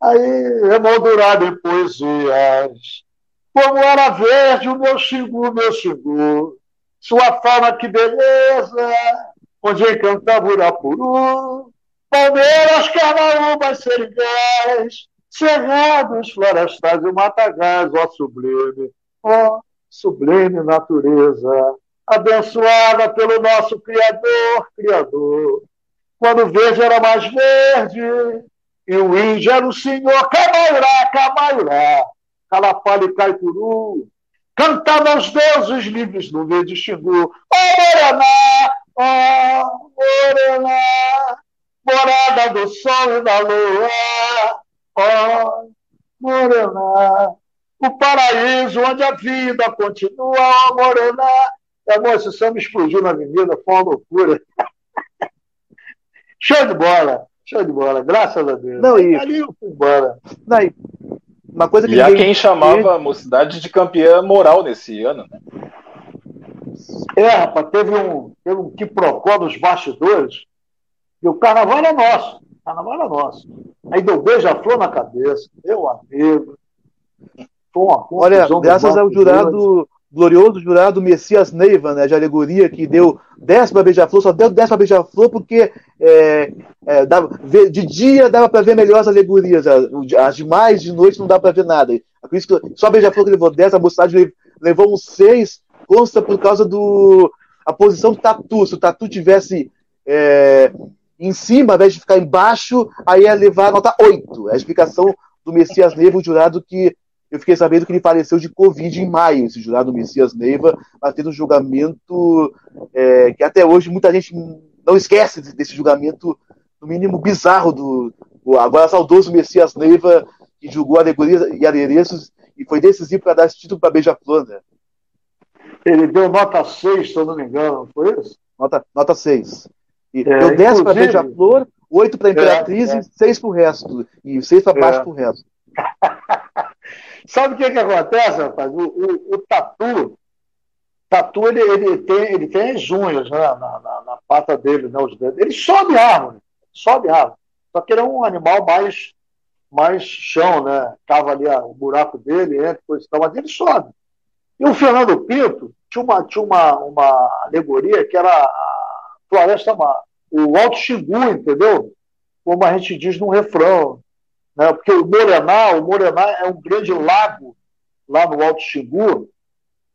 Aí, emoldurado em poesias, como era verde o meu xingu, meu xingu. Sua forma, que beleza, onde encantava Urapuru. Palmeiras, Carnaúbas, Serigás, Cerrados, Florestais e Matagás, ó sublime, ó sublime natureza, abençoada pelo nosso Criador, Criador. Quando o verde era mais verde, e o índio era o senhor Camaiurá, Camaiurá. Calapalho e Caipuru, cantava aos deuses livres no meio de Xingu. Ó oh, oh, Morená, morada do sol e da lua, ó oh, Morená, o paraíso onde a vida continua, ó Morená. É bom, esse samba explodiu na avenida, foi uma loucura. *laughs* show de bola, show de bola, graças a Deus. Não, e... Ali eu fui embora. Não, e uma coisa que e há quem chamava a mocidade de campeã moral nesse ano, né? É, rapaz, teve um, teve um quiprocó dos bastidores e o carnaval era nosso. O carnaval era nosso. Aí deu beija-flor na cabeça, meu amigo. Olha, graças ao jurado glorioso jurado Messias Neiva, né, de alegoria, que deu décima beija-flor, só deu décima beija-flor porque é, é, dava, de dia dava para ver melhor as alegorias, as demais de noite não dá para ver nada. Por isso que só beija-flor que levou 10, a mocidade levou uns 6, consta por causa do a posição do tatu. Se o tatu tivesse é, em cima, ao invés de ficar embaixo, aí ia levar a nota 8. É a explicação do Messias Neiva, o jurado que eu fiquei sabendo que ele faleceu de Covid em maio, esse jurado Messias Neiva, mas tendo um julgamento é, que até hoje muita gente não esquece desse julgamento, no mínimo bizarro, do, do agora saudoso Messias Neiva, que julgou alegorias e adereços e foi decisivo para dar esse título para Beija-Flor, né? Ele deu nota 6, se eu não me engano, foi isso? Nota, nota 6. E é, deu 10 para Beija-Flor, 8 para Imperatriz é, é. e 6 para o resto. E 6 para baixo é. para o resto. *laughs* Sabe o que, que acontece, rapaz? O, o, o tatu, tatu ele, ele, tem, ele tem as unhas né, na, na, na pata dele, né, os dedos. Ele sobe árvore, sobe árvore. Só que ele é um animal mais, mais chão, né? Cava ali o buraco dele, entra, coisa e tal, mas ele sobe. E o Fernando Pinto tinha uma, tinha uma, uma alegoria que era a floresta, o Alto Xingu, entendeu? Como a gente diz no refrão né? porque o Morená, o Morená é um grande lago lá no Alto Xingu,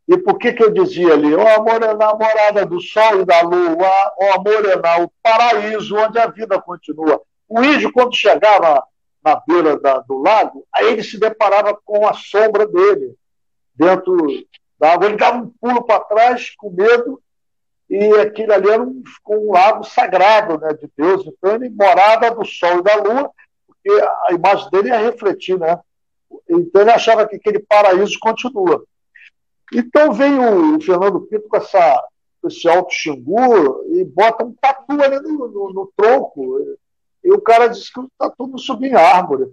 e por que, que eu dizia ali, ó oh, Morená, morada do sol e da lua, ó oh, Morená, o paraíso onde a vida continua. O índio, quando chegava na beira da, do lago, aí ele se deparava com a sombra dele dentro da água. Ele dava um pulo para trás com medo, e aquilo ali era um, um lago sagrado né, de Deus. Então, ele morada do sol e da lua, porque a imagem dele ia refletir, né? Então ele achava que aquele paraíso continua. Então vem o Fernando Pinto com essa, esse alto xingu e bota um tatu ali no, no, no tronco. E o cara disse que o tatu não subia em árvore.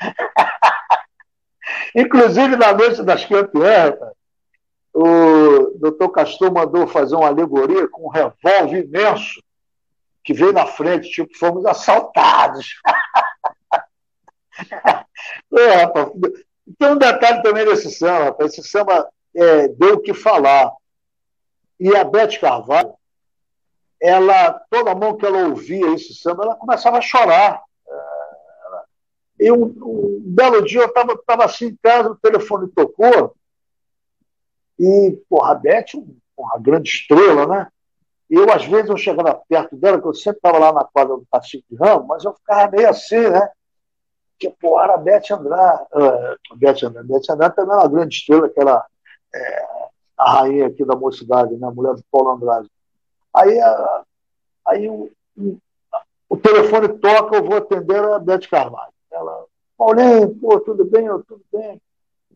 *laughs* Inclusive, na noite das campeãs, o doutor Castor mandou fazer uma alegoria com um revólver imenso que veio na frente, tipo, fomos assaltados. *laughs* é, rapaz. Tem um detalhe também desse samba, rapaz. Esse samba é, deu o que falar. E a Beth Carvalho, ela, toda mão que ela ouvia esse samba, ela começava a chorar. É, e um, um belo dia eu estava tava assim em casa, o telefone tocou, e, porra, a Beth, uma grande estrela, né? Eu, às vezes, eu chegava perto dela, que eu sempre estava lá na quadra do Cacique de Ramos, mas eu ficava meio assim, né? Que pô, era a Beth Andrade, uh, Beth Andrade, Beth Andrade também é uma grande estrela, que era é, a rainha aqui da mocidade, né, a mulher do Paulo Andrade. Aí, a, aí o, o, telefone toca, eu vou atender a Beth Carvalho. Ela, Paulinho, pô, tudo bem? Eu, tudo bem.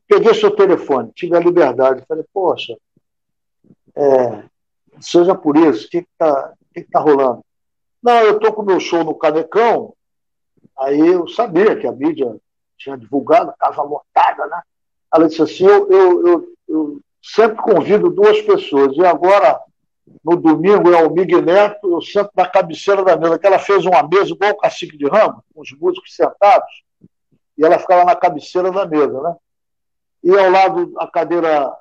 Peguei seu telefone, tive a liberdade. Falei, poxa, é, seja por isso, o que está que que tá rolando? Não, eu estou com o meu show no Canecão, Aí eu sabia que a mídia tinha divulgado, casa lotada, né? Ela disse assim: eu, eu, eu, eu sempre convido duas pessoas, e agora, no domingo, é o Miguel Neto, eu sento na cabeceira da mesa, que ela fez uma mesa igual o Cacique de Ramos, com os músicos sentados, e ela ficava na cabeceira da mesa, né? E ao lado, a cadeira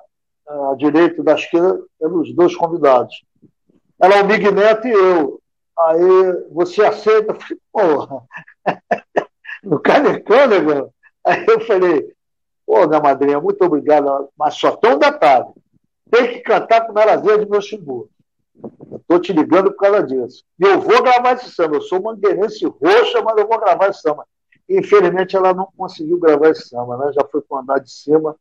à direita e da esquerda, eram os dois convidados. Ela, o Miguel Neto e eu. Aí você aceita? Porra, *laughs* no Canecão, negão. Aí eu falei, pô, minha madrinha, muito obrigado, mas só um detalhe. Tem que cantar com Marazinha de meu Ximbu. Estou te ligando por causa disso. E eu vou gravar esse samba. Eu sou mangueirense roxa, mas eu vou gravar esse samba. Infelizmente, ela não conseguiu gravar esse samba, né? Já foi para andar de cima.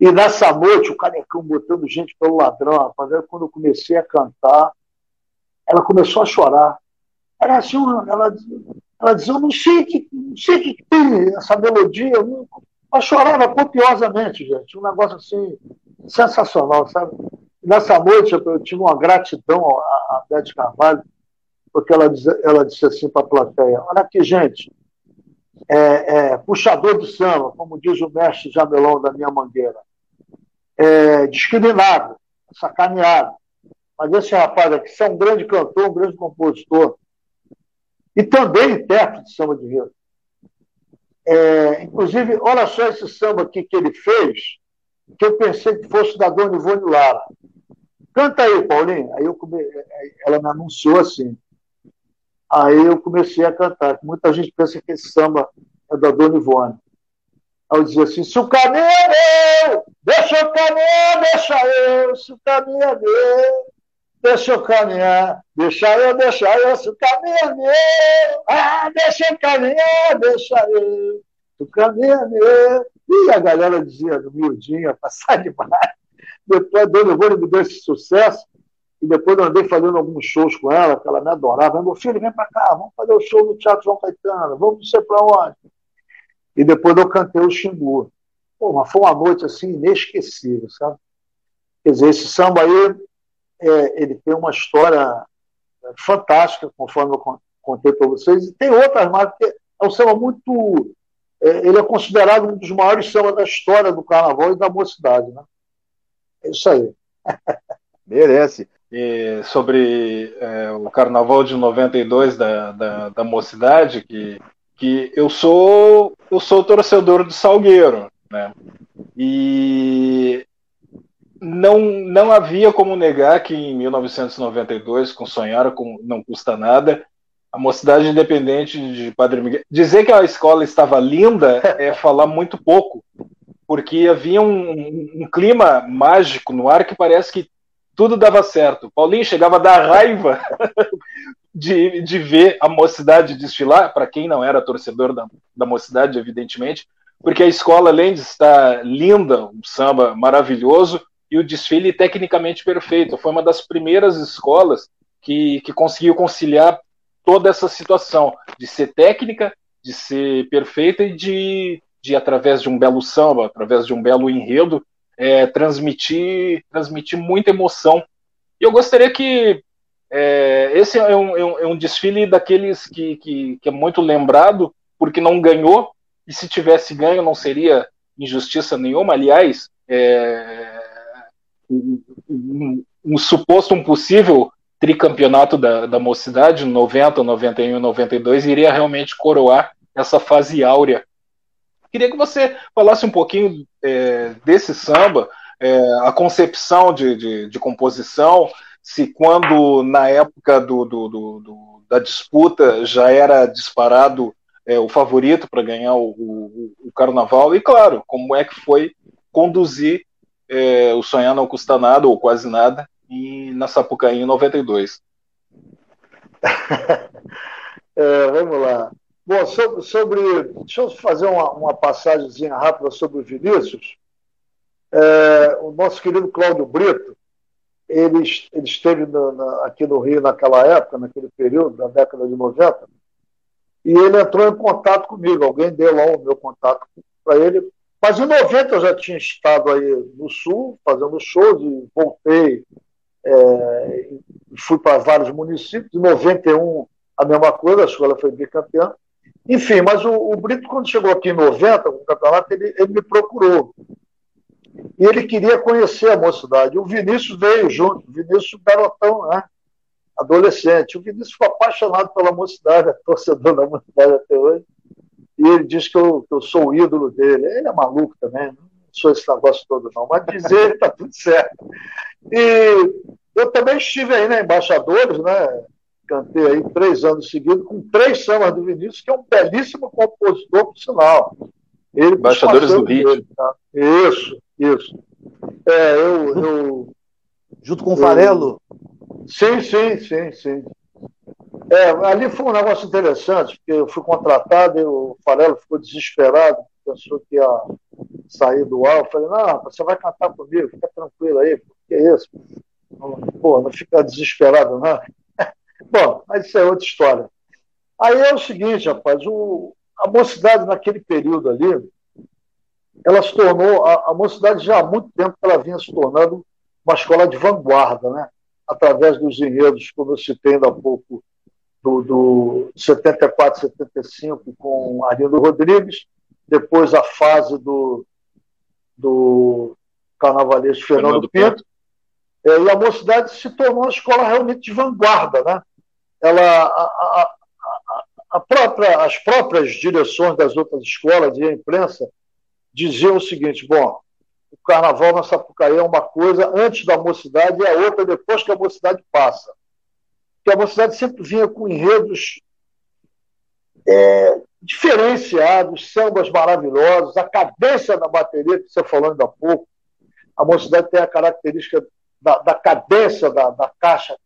E nessa noite, o Canecão botando gente pelo ladrão, rapaz. Quando eu comecei a cantar, ela começou a chorar. Era assim, ela, ela dizia, eu não sei que, não sei que tem essa melodia. Ela chorava copiosamente, gente. Um negócio assim, sensacional, sabe? Nessa noite eu, tive uma gratidão à, Beth Carvalho, porque ela, ela disse assim para a plateia: Olha aqui, gente, é, é, puxador de samba, como diz o mestre Jamelão da minha mangueira, é, discriminado, sacaneado. Mas esse rapaz aqui é um grande cantor, um grande compositor e também intérprete de samba de enredo. É, inclusive, olha só esse samba aqui que ele fez, que eu pensei que fosse da Dona Ivone Lara. Canta aí, Paulinho. Aí eu come... ela me anunciou assim. Aí eu comecei a cantar. Muita gente pensa que esse samba é da Dona Ivone. Aí eu dizia assim: se o caminho é meu, deixa o caminho, deixa eu, se o caminho é meu, deixa eu caminhar, deixa eu, deixa eu, se o caminho é meu, ah, deixa eu caminhar, deixa eu, o caminho é meu. E a galera dizia, no miudinho, passar demais. Depois a Dona Ivone me deu esse sucesso, e depois eu andei fazendo alguns shows com ela, que ela me adorava. Meu filho, vem para cá, vamos fazer o show no Teatro João Caetano, vamos não sei para onde. E depois eu cantei o Xingu. Pô, mas foi uma noite assim inesquecível, sabe? Quer dizer, esse samba aí, é, ele tem uma história fantástica, conforme eu contei para vocês, e tem outras mais, porque é um samba muito. É, ele é considerado um dos maiores sambas da história do carnaval e da mocidade, né? É isso aí. *laughs* Merece. E sobre é, o carnaval de 92 da, da, da mocidade, que, que eu sou eu sou torcedor do Salgueiro, né? E não, não havia como negar que em 1992, com Sonhar com Não Custa Nada, a Mocidade Independente de Padre Miguel. Dizer que a escola estava linda é *laughs* falar muito pouco, porque havia um, um, clima mágico no ar que parece que tudo dava certo. Paulinho chegava a dar raiva *laughs* de, de ver a mocidade desfilar, para quem não era torcedor da, da mocidade, evidentemente, porque a escola, além de estar linda, um samba maravilhoso, e o desfile tecnicamente perfeito. Foi uma das primeiras escolas que, que conseguiu conciliar toda essa situação de ser técnica, de ser perfeita e de, de através de um belo samba, através de um belo enredo, é, transmitir, transmitir muita emoção. E eu gostaria que é, esse é um, é um, é um, desfile daqueles que, que, que é muito lembrado, porque não ganhou, e se tivesse ganho não seria injustiça nenhuma. Aliás, é, um, um, suposto, um possível tricampeonato da, da mocidade, 90, 91 e 92, iria realmente coroar essa fase áurea. Queria que você falasse um pouquinho é, desse samba, é, a concepção de, de, de, composição, se quando na época do, do, do, do da disputa já era disparado é, o favorito para ganhar o, o, o, carnaval, e claro, como é que foi conduzir é, o Sonhar Não Custa Nada, ou quase nada, e na Sapucaí em 92. *laughs* é, vamos lá. Bom, sobre, sobre, deixa eu fazer uma, uma passagem rápida sobre o Vinícius. É, o nosso querido Cláudio Brito, ele, ele esteve no, na, aqui no Rio naquela época, naquele período, da década de 90, e ele entrou em contato comigo. Alguém deu lá o meu contato para ele mas em 90 eu já tinha estado aí no Sul, fazendo shows, e voltei, é, fui para vários municípios. Em 91, a mesma coisa, a escola foi bicampeã. Enfim, mas o, o, Brito, quando chegou aqui em 90, com o campeonato, ele, ele me procurou. E ele queria conhecer a mocidade. O Vinícius veio junto, o Vinícius garotão, né? adolescente. O Vinícius foi apaixonado pela mocidade, *laughs* torcedor da mocidade até hoje e ele diz que eu, que eu sou o ídolo dele. Ele é maluco também, não sou esse negócio todo, não, mas dizer está *laughs* tudo certo. E eu também estive aí na Embaixadores, né? Cantei aí três anos seguidos com três sambas do Vinícius, que é um belíssimo compositor, por sinal. Ele Embaixadores do Rio. Tá? Isso, isso. É, eu, eu Junto com o Farelo? Sim, sim, sim, sim. É, ali foi um negócio interessante, porque eu fui contratado e o Farelo ficou desesperado, pensou que ia sair do ar. Eu falei, não, você vai cantar comigo, fica tranquilo aí, que é isso? Pô, não fica desesperado, não. *laughs* Bom, mas isso é outra história. Aí é o seguinte, rapaz, o, a mocidade naquele período ali, ela se tornou, a, a mocidade já há muito tempo ela vinha se tornando uma escola de vanguarda, né? através dos enredos, como eu citei ainda há pouco, do, do 74, 75 com Arlindo Rodrigues, depois a fase do, do carnavalesco Fernando, Fernando Pinto, é, e a mocidade se tornou uma escola realmente de vanguarda. Né? Ela, a, a, a própria, as próprias direções das outras escolas e a imprensa diziam o seguinte: bom, o carnaval na Sapucaí é uma coisa antes da mocidade e a outra depois que a mocidade passa que a mocidade sempre vinha com enredos é, diferenciados, sambas maravilhosos, a cadência da bateria que você falou ainda há pouco. A mocidade tem a característica da, da cadência da, da caixa.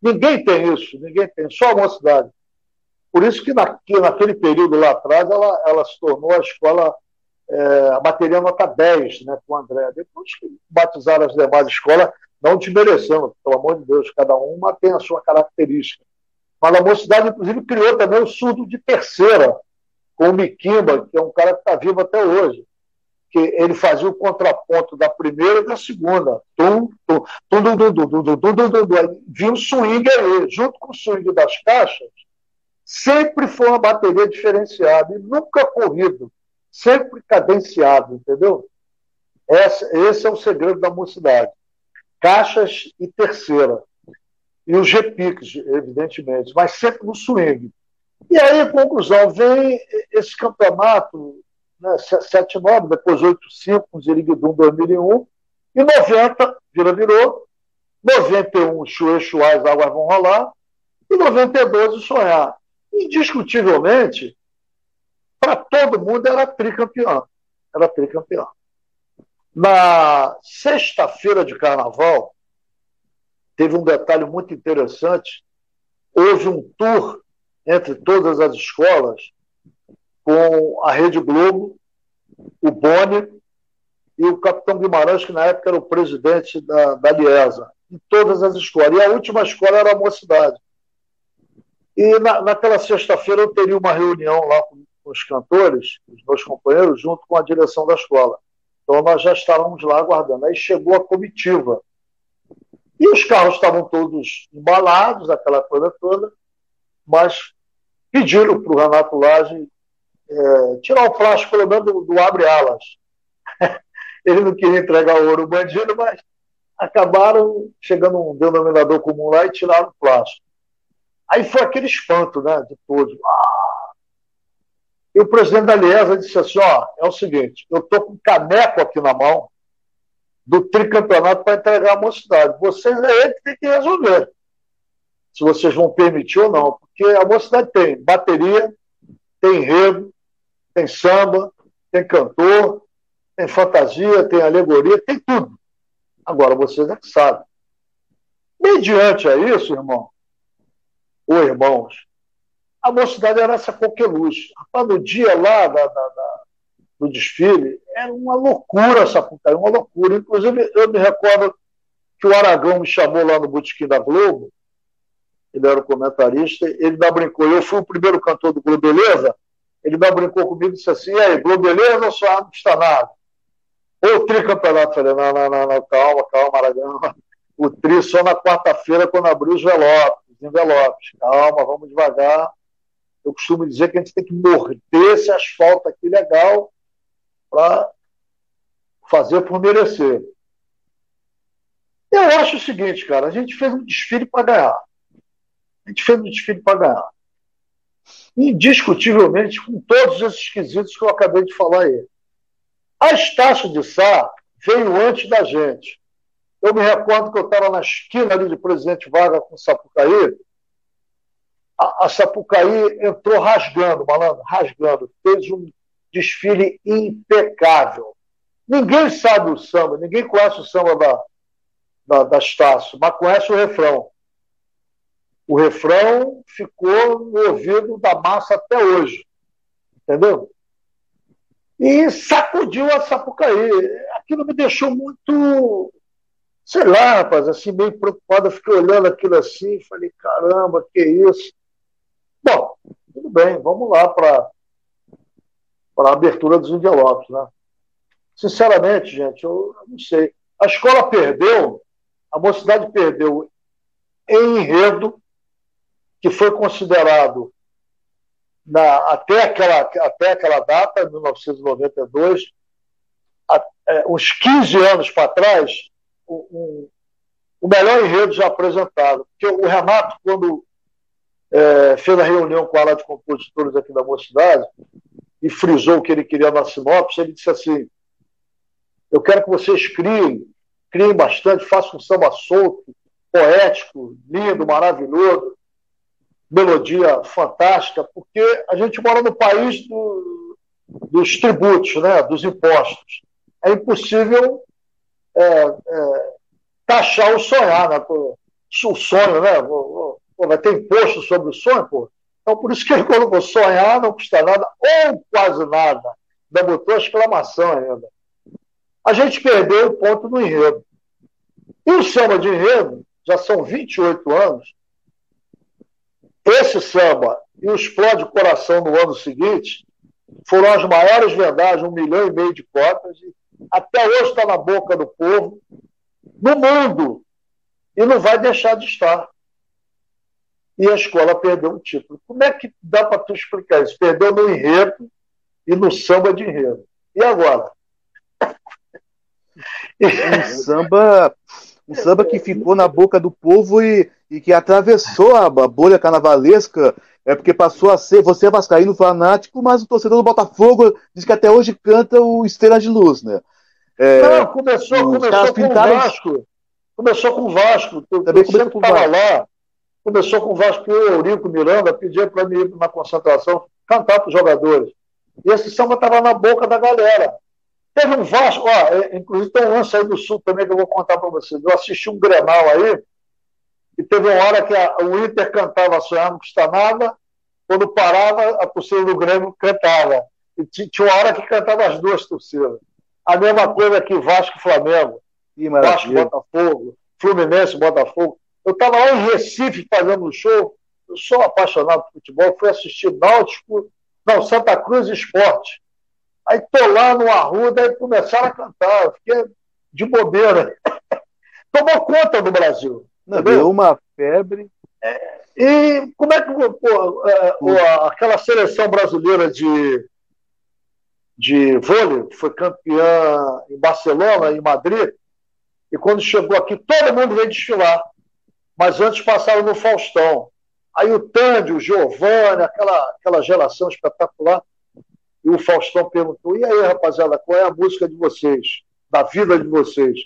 Ninguém tem isso, ninguém tem, só a mocidade. Por isso que, na, que naquele período lá atrás ela, ela se tornou a escola, é, a bateria nota 10, né, com o André. Depois que batizaram as demais escolas, não desmerecendo, pelo amor de Deus, cada uma tem a sua característica. Mas a mocidade, inclusive, criou também o surdo de terceira, com o Miquimba, que é um cara que está vivo até hoje. Que ele fazia o contraponto da primeira e da segunda. Tum. Vinha o swing aí, junto com o swing das caixas, sempre foi uma bateria diferenciada, e nunca corrido, sempre cadenciado, entendeu? Esse é o segredo da mocidade. Caixas e terceira e os repiques, evidentemente, mas sempre no swing. E aí, conclusão, vem esse campeonato, né, 7-9, depois 8-5, com Ziriguidum 2001, e 90, vira virou, 91, Chue Chuá, as águas vão rolar, e 92, o Sonhar. Indiscutivelmente, para todo mundo era tricampeão. Era tricampeão. Na sexta-feira de carnaval, teve um detalhe muito interessante. Houve um tour entre todas as escolas com a Rede Globo, o Boni e o capitão Guimarães, que na época era o presidente da, da Liesa, em todas as escolas. E a última escola era a Mocidade. E na, naquela sexta-feira eu teria uma reunião lá com, com os cantores, os meus companheiros, junto com a direção da escola. Então nós já estávamos lá aguardando. Aí chegou a comitiva e os carros estavam todos embalados, aquela coisa toda, mas pediram para o Renato Lage é, tirar o plástico, pelo menos, do, do abre-alas. *laughs* Ele não queria entregar o ouro bandido, mas acabaram chegando um denominador comum lá e tiraram o plástico. Aí foi aquele espanto né, de todos. Ah! E o presidente da Liesa disse assim: ó, é o seguinte, eu estou com um caneco aqui na mão, do tricampeonato para entregar a mocidade. Vocês é ele que tem que resolver. Se vocês vão permitir ou não. Porque a mocidade tem bateria, tem enredo, tem samba, tem cantor, tem fantasia, tem alegoria, tem tudo. Agora vocês é que sabem. Mediante a isso, irmão, ou irmãos, a mocidade era essa coqueluche. No dia lá da, da, da no desfile, era uma loucura essa putaria, uma loucura. Inclusive, eu me recordo que o Aragão me chamou lá no Botequim da Globo, ele era o comentarista, ele me brincou, eu fui o primeiro cantor do Globo Beleza, ele me brincou comigo e disse assim, e aí, Globo Beleza ou só não está nada? Ou tricampeonato? Falei, não, não, não, não, calma, calma, Aragão. *laughs* O tri só na quarta-feira, quando abriu os envelopes, envelopes. Calma, vamos devagar. Eu costumo dizer que a gente tem que morder esse asfalto aqui legal para fazer por merecer. Eu acho o seguinte, cara, a gente fez um desfile para ganhar. A gente fez um desfile para ganhar. Indiscutivelmente, com todos esses quesitos que eu acabei de falar aí. A Estácio de Sá veio antes da gente. Eu me recordo que eu estava na esquina ali de Presidente Vargas com Sapucaí. A, Sapucaí entrou rasgando, malandro, rasgando. Fez um desfile impecável. Ninguém sabe o samba, ninguém conhece o samba da, da, da Estácio, mas conhece o refrão. O refrão ficou no ouvido da massa até hoje. Entendeu? E sacudiu a Sapucaí. Aquilo me deixou muito, sei lá, rapaz, assim, meio preocupado. Eu fiquei olhando aquilo assim, falei, caramba, que isso. Bom, tudo bem, vamos lá para a abertura dos envelopes. Né? Sinceramente, gente, eu não sei. A escola perdeu, a mocidade perdeu em enredo, que foi considerado na, até, aquela, até aquela data, 1992, a, é, uns 15 anos para trás, um, o melhor enredo já apresentado. Porque o Renato, quando é, fez a reunião com a ala de compositores aqui da mocidade, e frisou o que ele queria na sinopse, ele disse assim: Eu quero que vocês criem, criem bastante, façam um samba solto, poético, lindo, maravilhoso, melodia fantástica, porque a gente mora no país do, dos tributos, né, dos impostos. É impossível é, é, taxar o sonhar, né? O sonho, né? Pô, vai ter imposto sobre o sonho, pô. Então, por isso que ele colocou sonhar não custa nada, ou quase nada. Ainda botou exclamação ainda. A gente perdeu o ponto no enredo. E o samba de enredo, já são 28 anos, esse samba e o Explode Coração no ano seguinte foram as maiores vendagens, um milhão e meio de cotas, e até hoje está na boca do povo, no mundo, e não vai deixar de estar. E a escola perdeu o título. Como é que dá para tu explicar isso? Perdeu no enredo e no samba de enredo. E agora? Um samba, um samba que ficou na boca do povo e, e que atravessou a bolha carnavalesca é porque passou a ser, você é vascaíno fanático, mas o torcedor do Botafogo diz que até hoje canta o Estrela de Luz, né? É, Não, começou, começou com o Vasco. Começou com o Vasco. Eu, Também começou com o Vasco. lá. Começou com o Vasco, eu, Eurico Miranda, pedia para mim ir na concentração, cantar para os jogadores. E esse samba estava na boca da galera. Teve um Vasco, ó, é, inclusive tem um lance aí do Sul também que eu vou contar para vocês. Eu assisti um Grenal aí, e teve uma hora que a, o Inter cantava Sonhar não custa nada, quando parava, a torcida do Grêmio cantava. E tinha uma hora que cantava as duas torcidas. A mesma coisa que Vasco e Flamengo. Vasco Botafogo, Fluminense Botafogo. Eu estava lá em Recife fazendo um show. Eu sou apaixonado por futebol. Fui assistir Náutico, não, Santa Cruz Esporte. Aí tô lá no Arruda e começaram a cantar. Eu fiquei de bobeira. *laughs* Tomou conta do Brasil. Não, deu uma febre. É, e como é que pô, é, hum. aquela seleção brasileira de, de vôlei, que foi campeã em Barcelona, em Madrid, e quando chegou aqui, todo mundo veio desfilar. Mas antes passaram no Faustão. Aí o Tandy, o Giovanni, aquela, aquela geração espetacular. E o Faustão perguntou: e aí, rapaziada, qual é a música de vocês? Da vida de vocês?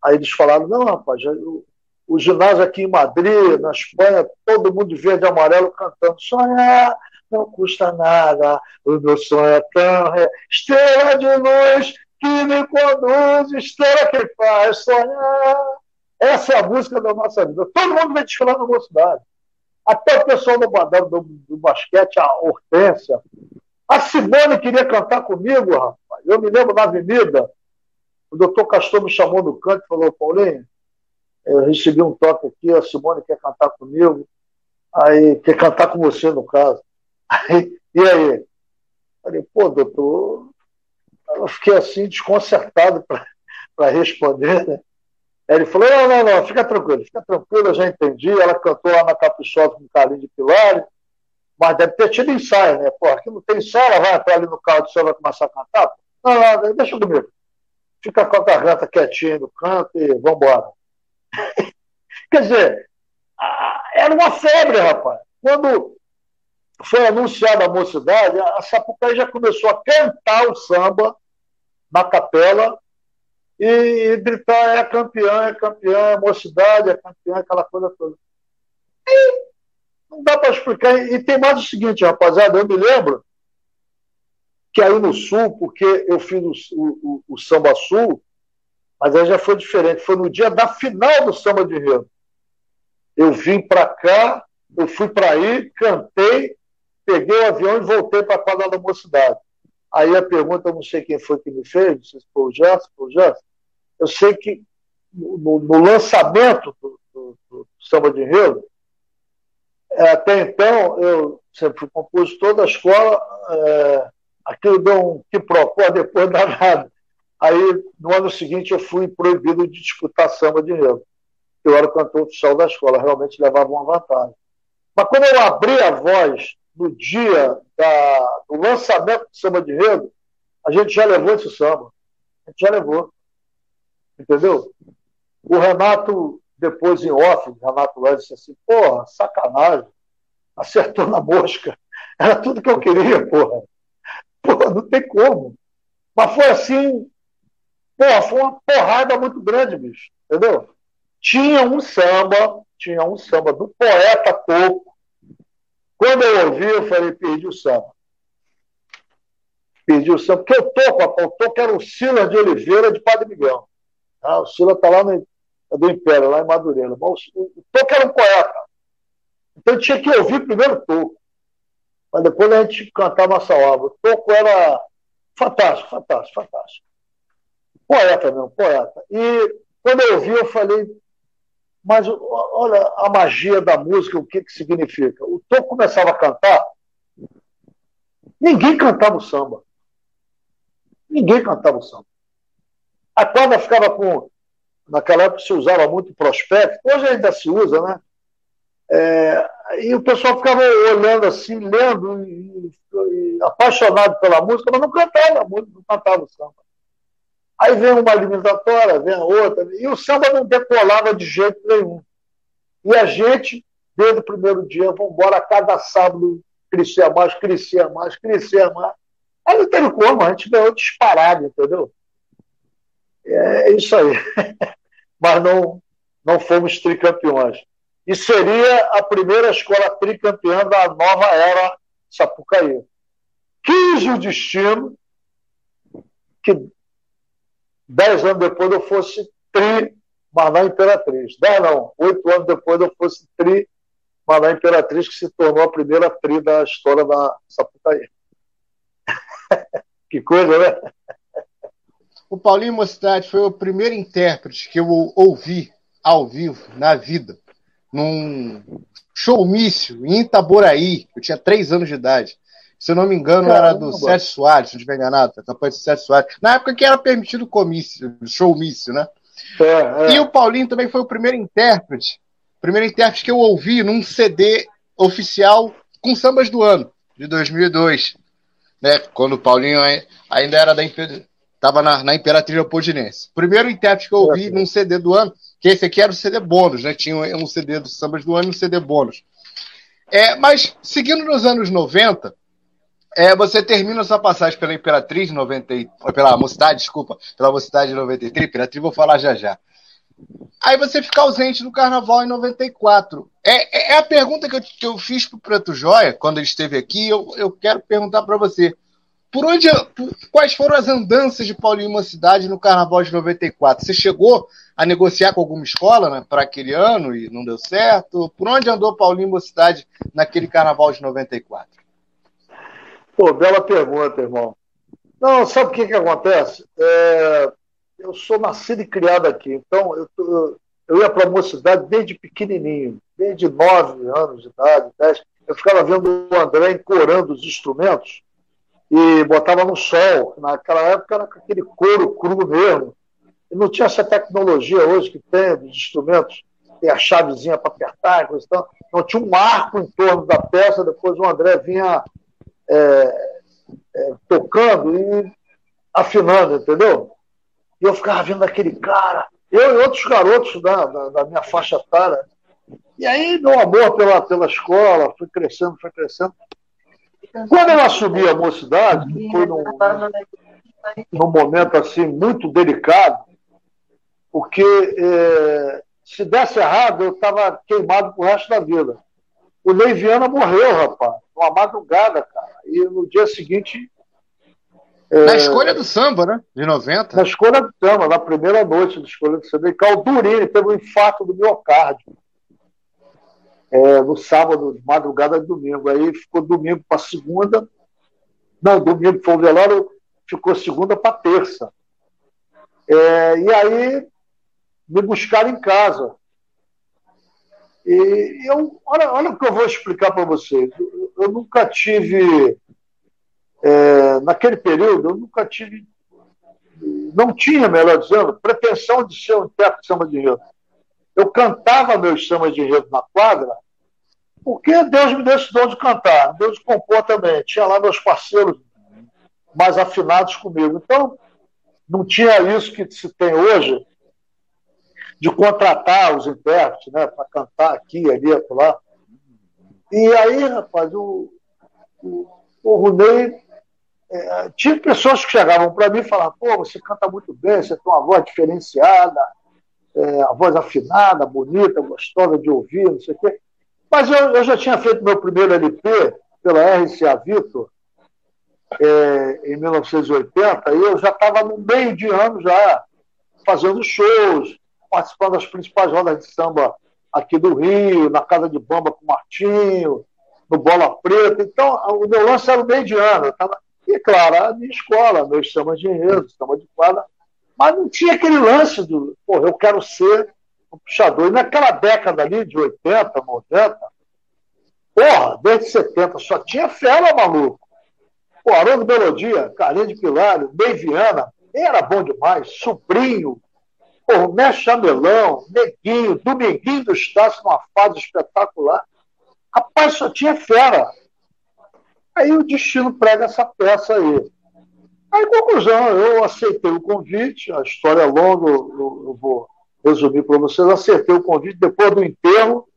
Aí eles falaram: não, rapaz, o, o ginásio aqui em Madrid, na Espanha, todo mundo de verde e amarelo cantando: sonhar não custa nada, o meu sonho é tão. Estrela de luz que me conduz, estrela que faz sonhar. Essa é a música da nossa vida. Todo mundo vai desfilar na mocidade. Até o pessoal do, do, do basquete, a Hortência. A Simone queria cantar comigo, rapaz. Eu me lembro na avenida, o doutor Castor me chamou no canto e falou, Paulinho, eu recebi um toque aqui, a Simone quer cantar comigo, aí quer cantar com você, no caso. *laughs* Aí, e aí? Falei, pô, doutor, eu fiquei assim, desconcertado para responder, né? Ele falou: não, não, não, fica tranquilo, fica tranquilo, eu já entendi. Ela cantou lá na Caprichosa com o Carlinho de Pilari, mas deve ter tido ensaio, né? Pô, aqui não tem ensaio, ela vai entrar ali no carro de céu vai começar a cantar? Não, não, deixa comigo. Fica com a garganta quietinha no canto e vambora. *laughs* Quer dizer, era uma febre, rapaz. Quando foi anunciada a mocidade, a Sapucaí já começou a cantar o samba na capela e, e gritar é campeã, é campeã, é mocidade, é campeã, aquela coisa toda. E não dá para explicar. E tem mais o seguinte, rapaziada, eu me lembro que aí no Sul, porque eu fiz o, o, o Samba Sul, mas aí já foi diferente. Foi no dia da final do Samba de Rio. Eu vim para cá, eu fui para aí, cantei, peguei o avião e voltei para a quadra da mocidade. Aí a pergunta, eu não sei quem foi que me fez, não sei se foi o Gerson, foi o Gerson. Eu sei que no, no lançamento do, do, do, Samba de Enredo, é, até então, eu sempre fui compositor da escola, é, aquilo deu um que propô, depois *laughs* nada. Aí, no ano seguinte, eu fui proibido de disputar samba de enredo. Eu era o cantor oficial da escola, realmente levava uma vantagem. Mas quando eu abri a voz no dia da, do lançamento do samba de enredo, a gente já levou esse samba. A gente já levou. Entendeu? O Renato, depois em off, o Renato Lé disse assim, porra, sacanagem. Acertou na mosca. *laughs* Era tudo que eu queria, porra. Porra, não tem como. Mas foi assim, porra, foi uma porrada muito grande, bicho. Entendeu? Tinha um samba, tinha um samba do poeta Coco, quando eu ouvi, eu falei, perdi o samba. Perdi o samba, porque eu toco, o toco era o Silas de Oliveira de Padre Miguel. Ah, o Sila está lá no, do Império, lá em Madureira. O, o Toco era um poeta. Então tinha que ouvir primeiro o Toco. Mas depois a gente cantava nossa obra. O Toco era fantástico, fantástico, fantástico. Poeta mesmo, poeta. E quando eu ouvi, eu falei, mas olha a magia da música, o que, que significa. O Toco começava a cantar, ninguém cantava o samba. Ninguém cantava o samba. A quadra ficava com. Naquela época se usava muito prospecto, hoje ainda se usa, né? É, e o pessoal ficava olhando assim, lendo, e, e, apaixonado pela música, mas não cantava a música, não cantava o samba. Aí vem uma eliminatória, vem a outra, e o samba não decolava de jeito nenhum. E a gente, desde o primeiro dia, vamos embora, cada sábado crescia mais, crescia mais, crescia mais. Aí não teve como, a gente ganhou disparado, entendeu? É isso aí. *laughs* Mas não, não fomos tricampeões. E seria a primeira escola tricampeã da nova era Sapucaí. Quis o destino que dez anos depois eu fosse tri, mas na Imperatriz. Dez não, oito anos depois eu fosse tri, mas na Imperatriz, que se tornou a primeira tri da história da Sapucaí. *laughs* que coisa, né? O Paulinho Mocidade foi o primeiro intérprete que eu ouvi ao vivo na vida, num showmício em Itaboraí. Eu tinha três anos de idade. Se eu não me engano, Caramba. era do Sérgio Soares, se não estiver enganado, a campanha do Sérgio Soares. Na época que era permitido comício, showmício, né? É, é. E o Paulinho também foi o primeiro intérprete, primeiro intérprete que eu ouvi num CD oficial com sambas do ano, de 2002. Né? Quando o Paulinho ainda era da Estava na, na Imperatriz Leopoldinense. Primeiro intérprete que eu ouvi num CD do ano, que esse aqui era o CD bônus, né? Tinha um CD dos sambas do ano e um CD bônus. É, mas, seguindo nos anos 90, é, você termina sua passagem pela Imperatriz 90, pela Mocidade, desculpa, pela Mocidade 93, Imperatriz vou falar já já. Aí você fica ausente no Carnaval em 94. É, é, é a pergunta que eu, que eu fiz para o Preto Joia, quando ele esteve aqui, eu, eu quero perguntar para você. Por onde, por, quais foram as andanças de Paulinho Mocidade no Carnaval de 94? Você chegou a negociar com alguma escola né, para aquele ano e não deu certo? Por onde andou Paulinho Mocidade naquele Carnaval de 94? Pô, bela pergunta, irmão. Não, sabe o que, que acontece? É, eu sou nascido e criado aqui, então eu, eu, eu ia para a mocidade desde pequenininho, desde nove anos de idade, dez. Eu ficava vendo o André encorando os instrumentos e botava no sol. Naquela época era com aquele couro cru mesmo. E não tinha essa tecnologia hoje que tem dos instrumentos, tem a chavezinha para apertar, coisa então. Não tinha um arco em torno da peça, depois o André vinha é, é, tocando e afinando, entendeu? E eu ficava vendo aquele cara, eu e outros garotos da, da, da minha faixa etária. E aí, meu amor pela, pela escola foi crescendo, foi crescendo. Quando eu assumi a mocidade, que foi num, num momento assim muito delicado, porque é, se desse errado, eu estava queimado pro resto da vida. O Ney Viana morreu, rapaz, numa madrugada, cara. E no dia seguinte. É, na escolha do samba, né? De 90. Na escolha do samba, na primeira noite da escolha do samba. E Caldurini teve um infarto do miocárdio é, no sábado, madrugada de domingo. Aí ficou domingo para segunda. Não, domingo foi o velório, ficou segunda para terça. É, e aí me buscaram em casa. E eu, olha, olha o que eu vou explicar para vocês. Eu, eu, nunca tive, é, naquele período, eu nunca tive, não tinha, melhor dizendo, pretensão de ser um intérprete de samba de enredo. Eu cantava meus sambas de enredo na quadra porque Deus me deu esse dom de cantar, Deus compor também. Tinha lá meus parceiros mais afinados comigo. Então, não tinha isso que se tem hoje, de contratar os intérpretes né, para cantar aqui, ali, lá. E aí, rapaz, o, o, o Runei. É, tinha pessoas que chegavam para mim e falavam: pô, você canta muito bem, você tem uma voz diferenciada, é, a voz afinada, bonita, gostosa de ouvir, não sei o quê. Mas eu, eu já tinha feito meu primeiro LP pela RCA Victor é, em 1980 e eu já estava no meio de ano já. fazendo shows, participando das principais rodas de samba aqui do Rio, na Casa de Bamba com o Martinho, no Bola Preta. Então, o meu lance era o meio de ano. Tava... E, claro, a minha escola, meus samba de enredo, samba de quadra. Mas não tinha aquele lance do, pô, eu quero ser um puxador. E naquela década ali, de 80, 90, porra, desde 70, só tinha fera, maluco. Pô, Haroldo Melodia, Carinho de Pilar, Ney Viana, era bom demais. Sobrinho, Pô, Mestre Chamelão, Neguinho, Dominguinho do Estácio, numa fase espetacular. Rapaz, só tinha fera. Aí o destino prega essa peça aí. Aí, conclusão, eu aceitei o convite, a história é longa, eu, eu vou resumir para vocês. Aceitei o convite depois do enterro,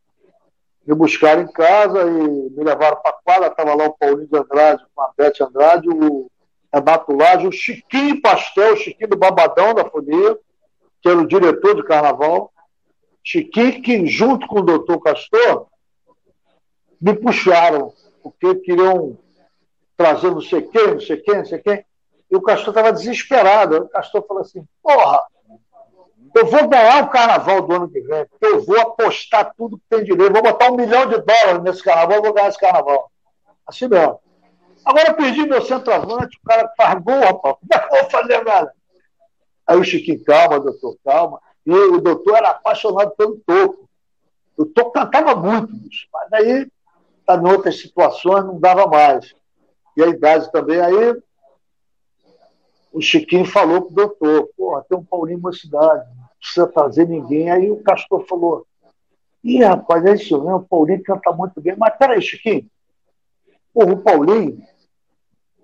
me buscaram em casa e me levaram para a quadra. Estava lá o Paulinho de Andrade, com a Bete Andrade, o Renato Lage, o Chiquinho Pastel, o Chiquinho do Babadão da Folia, que era o diretor de carnaval, Chiquinho, que junto com o doutor Castor, me puxaram, porque queriam trazer não sei quem, não sei quem, não sei quem. E o Castor estava desesperado. O Castor falou assim: porra, eu vou ganhar o carnaval do ano que vem, eu vou apostar tudo que tem direito, vou botar um milhão de dólares nesse carnaval, vou ganhar esse carnaval. Assim mesmo. Agora eu perdi meu centroavante, o cara faz gol, rapaz. Como é que eu vou fazer nada? Aí o Chiquinho, calma, doutor, calma. E o doutor era apaixonado pelo toco. O toco cantava muito, bicho, mas aí, tá em outras situações, não dava mais. E a idade também. Aí o Chiquinho falou pro doutor, porra, tem um Paulinho na cidade, não precisa trazer ninguém. Aí o Castor falou, ih, rapaz, é isso mesmo, o Paulinho canta muito bem. Mas peraí, Chiquinho, porra, o Paulinho,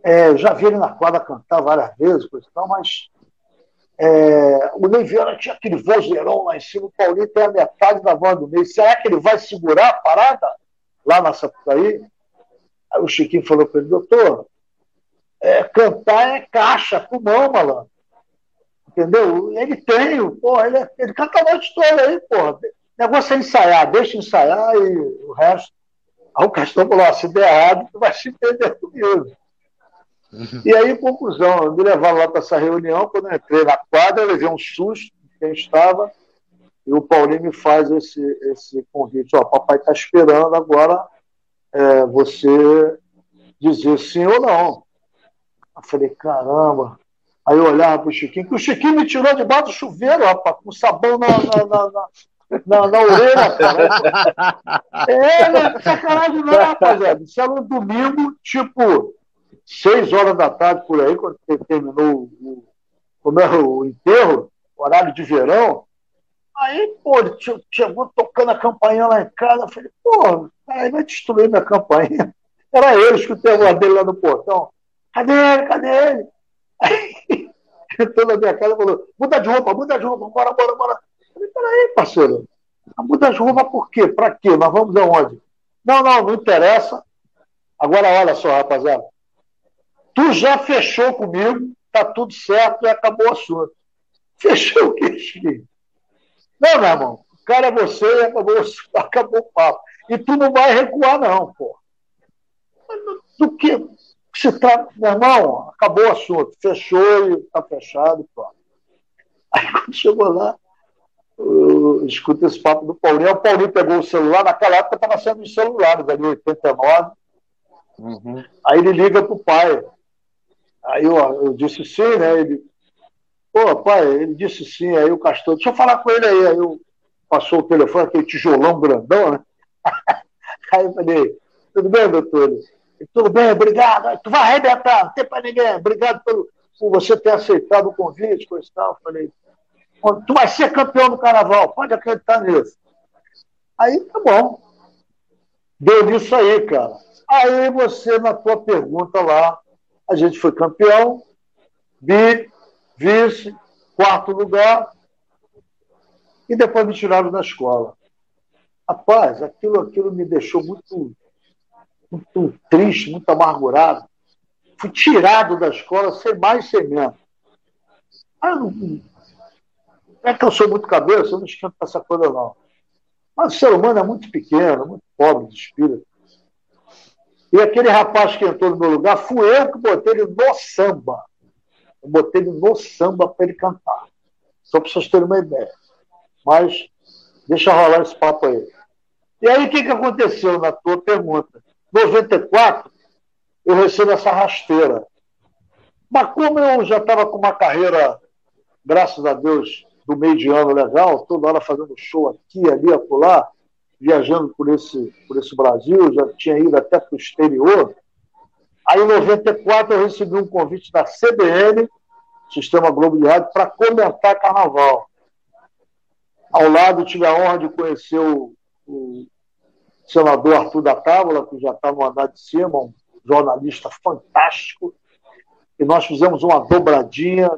é, já vi ele na quadra cantar várias vezes, coisa e tal, mas é, o Ney Viana tinha aquele vozeirão lá em cima, o Paulinho tem a metade da voz do Ney. Será que ele vai segurar a parada lá na Sapucaí? Aí o Chiquinho falou para ele, doutor, é, cantar é caixa, pulmão, malandro. Entendeu? Ele tem, porra, ele, ele canta a noite toda aí, porra. O negócio é ensaiar, deixa ensaiar e o resto. Aí o Castor falou: se der errado, tu vai se entender comigo. Uhum. E aí, conclusão, me levaram lá para essa reunião. Quando eu entrei na quadra, eu levei um susto de quem estava. E o Paulinho me faz esse, esse convite: Ó, papai está esperando agora é, você dizer sim ou não. Eu falei: caramba. Aí eu olhava para o Chiquinho, que o Chiquinho me tirou debaixo do chuveiro, rapaz, com sabão na, na, na, na na, na orelha, cara. É, não é sacanagem não, rapaziada. Isso era um domingo, tipo, seis horas da tarde por aí, quando terminou o, como é, o enterro, horário de verão. Aí, pô, chegou tocando a campainha lá em casa. Eu falei, pô, aí vai destruir minha campainha. Era ele, escutei a voz dele lá no portão. Cadê ele? Cadê ele? Aí, *laughs* entrou na minha casa e falou: muda de roupa, muda de roupa, bora, bora, bora. Eu falei, peraí, parceiro. Muda de roupa por quê? Pra quê? Nós vamos aonde? Não, não, não interessa. Agora, olha só, rapaziada. Tu já fechou comigo, tá tudo certo e acabou o assunto. *laughs* Fechou o quê, Chiquinho? Não, meu irmão, o cara é você e acabou, *laughs* acabou o papo. E tu não vai recuar, não, pô. Do que se trata, meu irmão, acabou o assunto, fechou e tá fechado, pronto. Aí *laughs* quando chegou lá, eu escuta esse papo do Paulinho. O Paulinho pegou o celular, naquela época estava sendo os celulares, ali, 89. Uhum. Aí ele liga pro pai. Aí eu, eu disse sim, né? Ele, pô, pai, ele disse sim. Aí o Castor, deixa eu falar com ele aí. Aí eu passou o telefone, aquele tijolão grandão, né? *laughs* Aí eu falei, tudo bem, doutor? Tudo bem, obrigado. Tu vai arrebentar, não tem para ninguém. Obrigado pelo, por você ter aceitado o convite, coisa e tal. Falei, tu vai ser campeão do carnaval, pode acreditar nisso. Aí tá bom. Deu nisso aí, cara. Aí você, na tua pergunta lá, a gente foi campeão, bi, vice, quarto lugar, e depois me tiraram da escola. Rapaz, aquilo, aquilo me deixou muito, muito triste, muito amargurado. Fui tirado da escola sem mais sem menos. Ah, não, é que eu sou muito cabeça, eu não esquento essa coisa, não. Mas o ser humano é muito pequeno, muito pobre de espírito. E aquele rapaz que entrou no meu lugar, fui eu que botei ele no samba. Eu botei ele no samba para ele cantar. Só para vocês terem uma ideia. Mas deixa rolar esse papo aí. E aí, o que, que aconteceu na tua pergunta? 94, eu recebo essa rasteira. Mas como eu já estava com uma carreira, graças a Deus, do meio de ano legal, toda hora fazendo show aqui, ali, acolá, viajando por esse, por esse Brasil, já tinha ido até para o exterior. Aí, em 94, eu recebi um convite da CBN, Sistema Globo de Rádio, para comentar carnaval. Ao lado, tive a honra de conhecer o, o senador Arthur da Távola, que já está no andar de cima, um jornalista fantástico. E nós fizemos uma dobradinha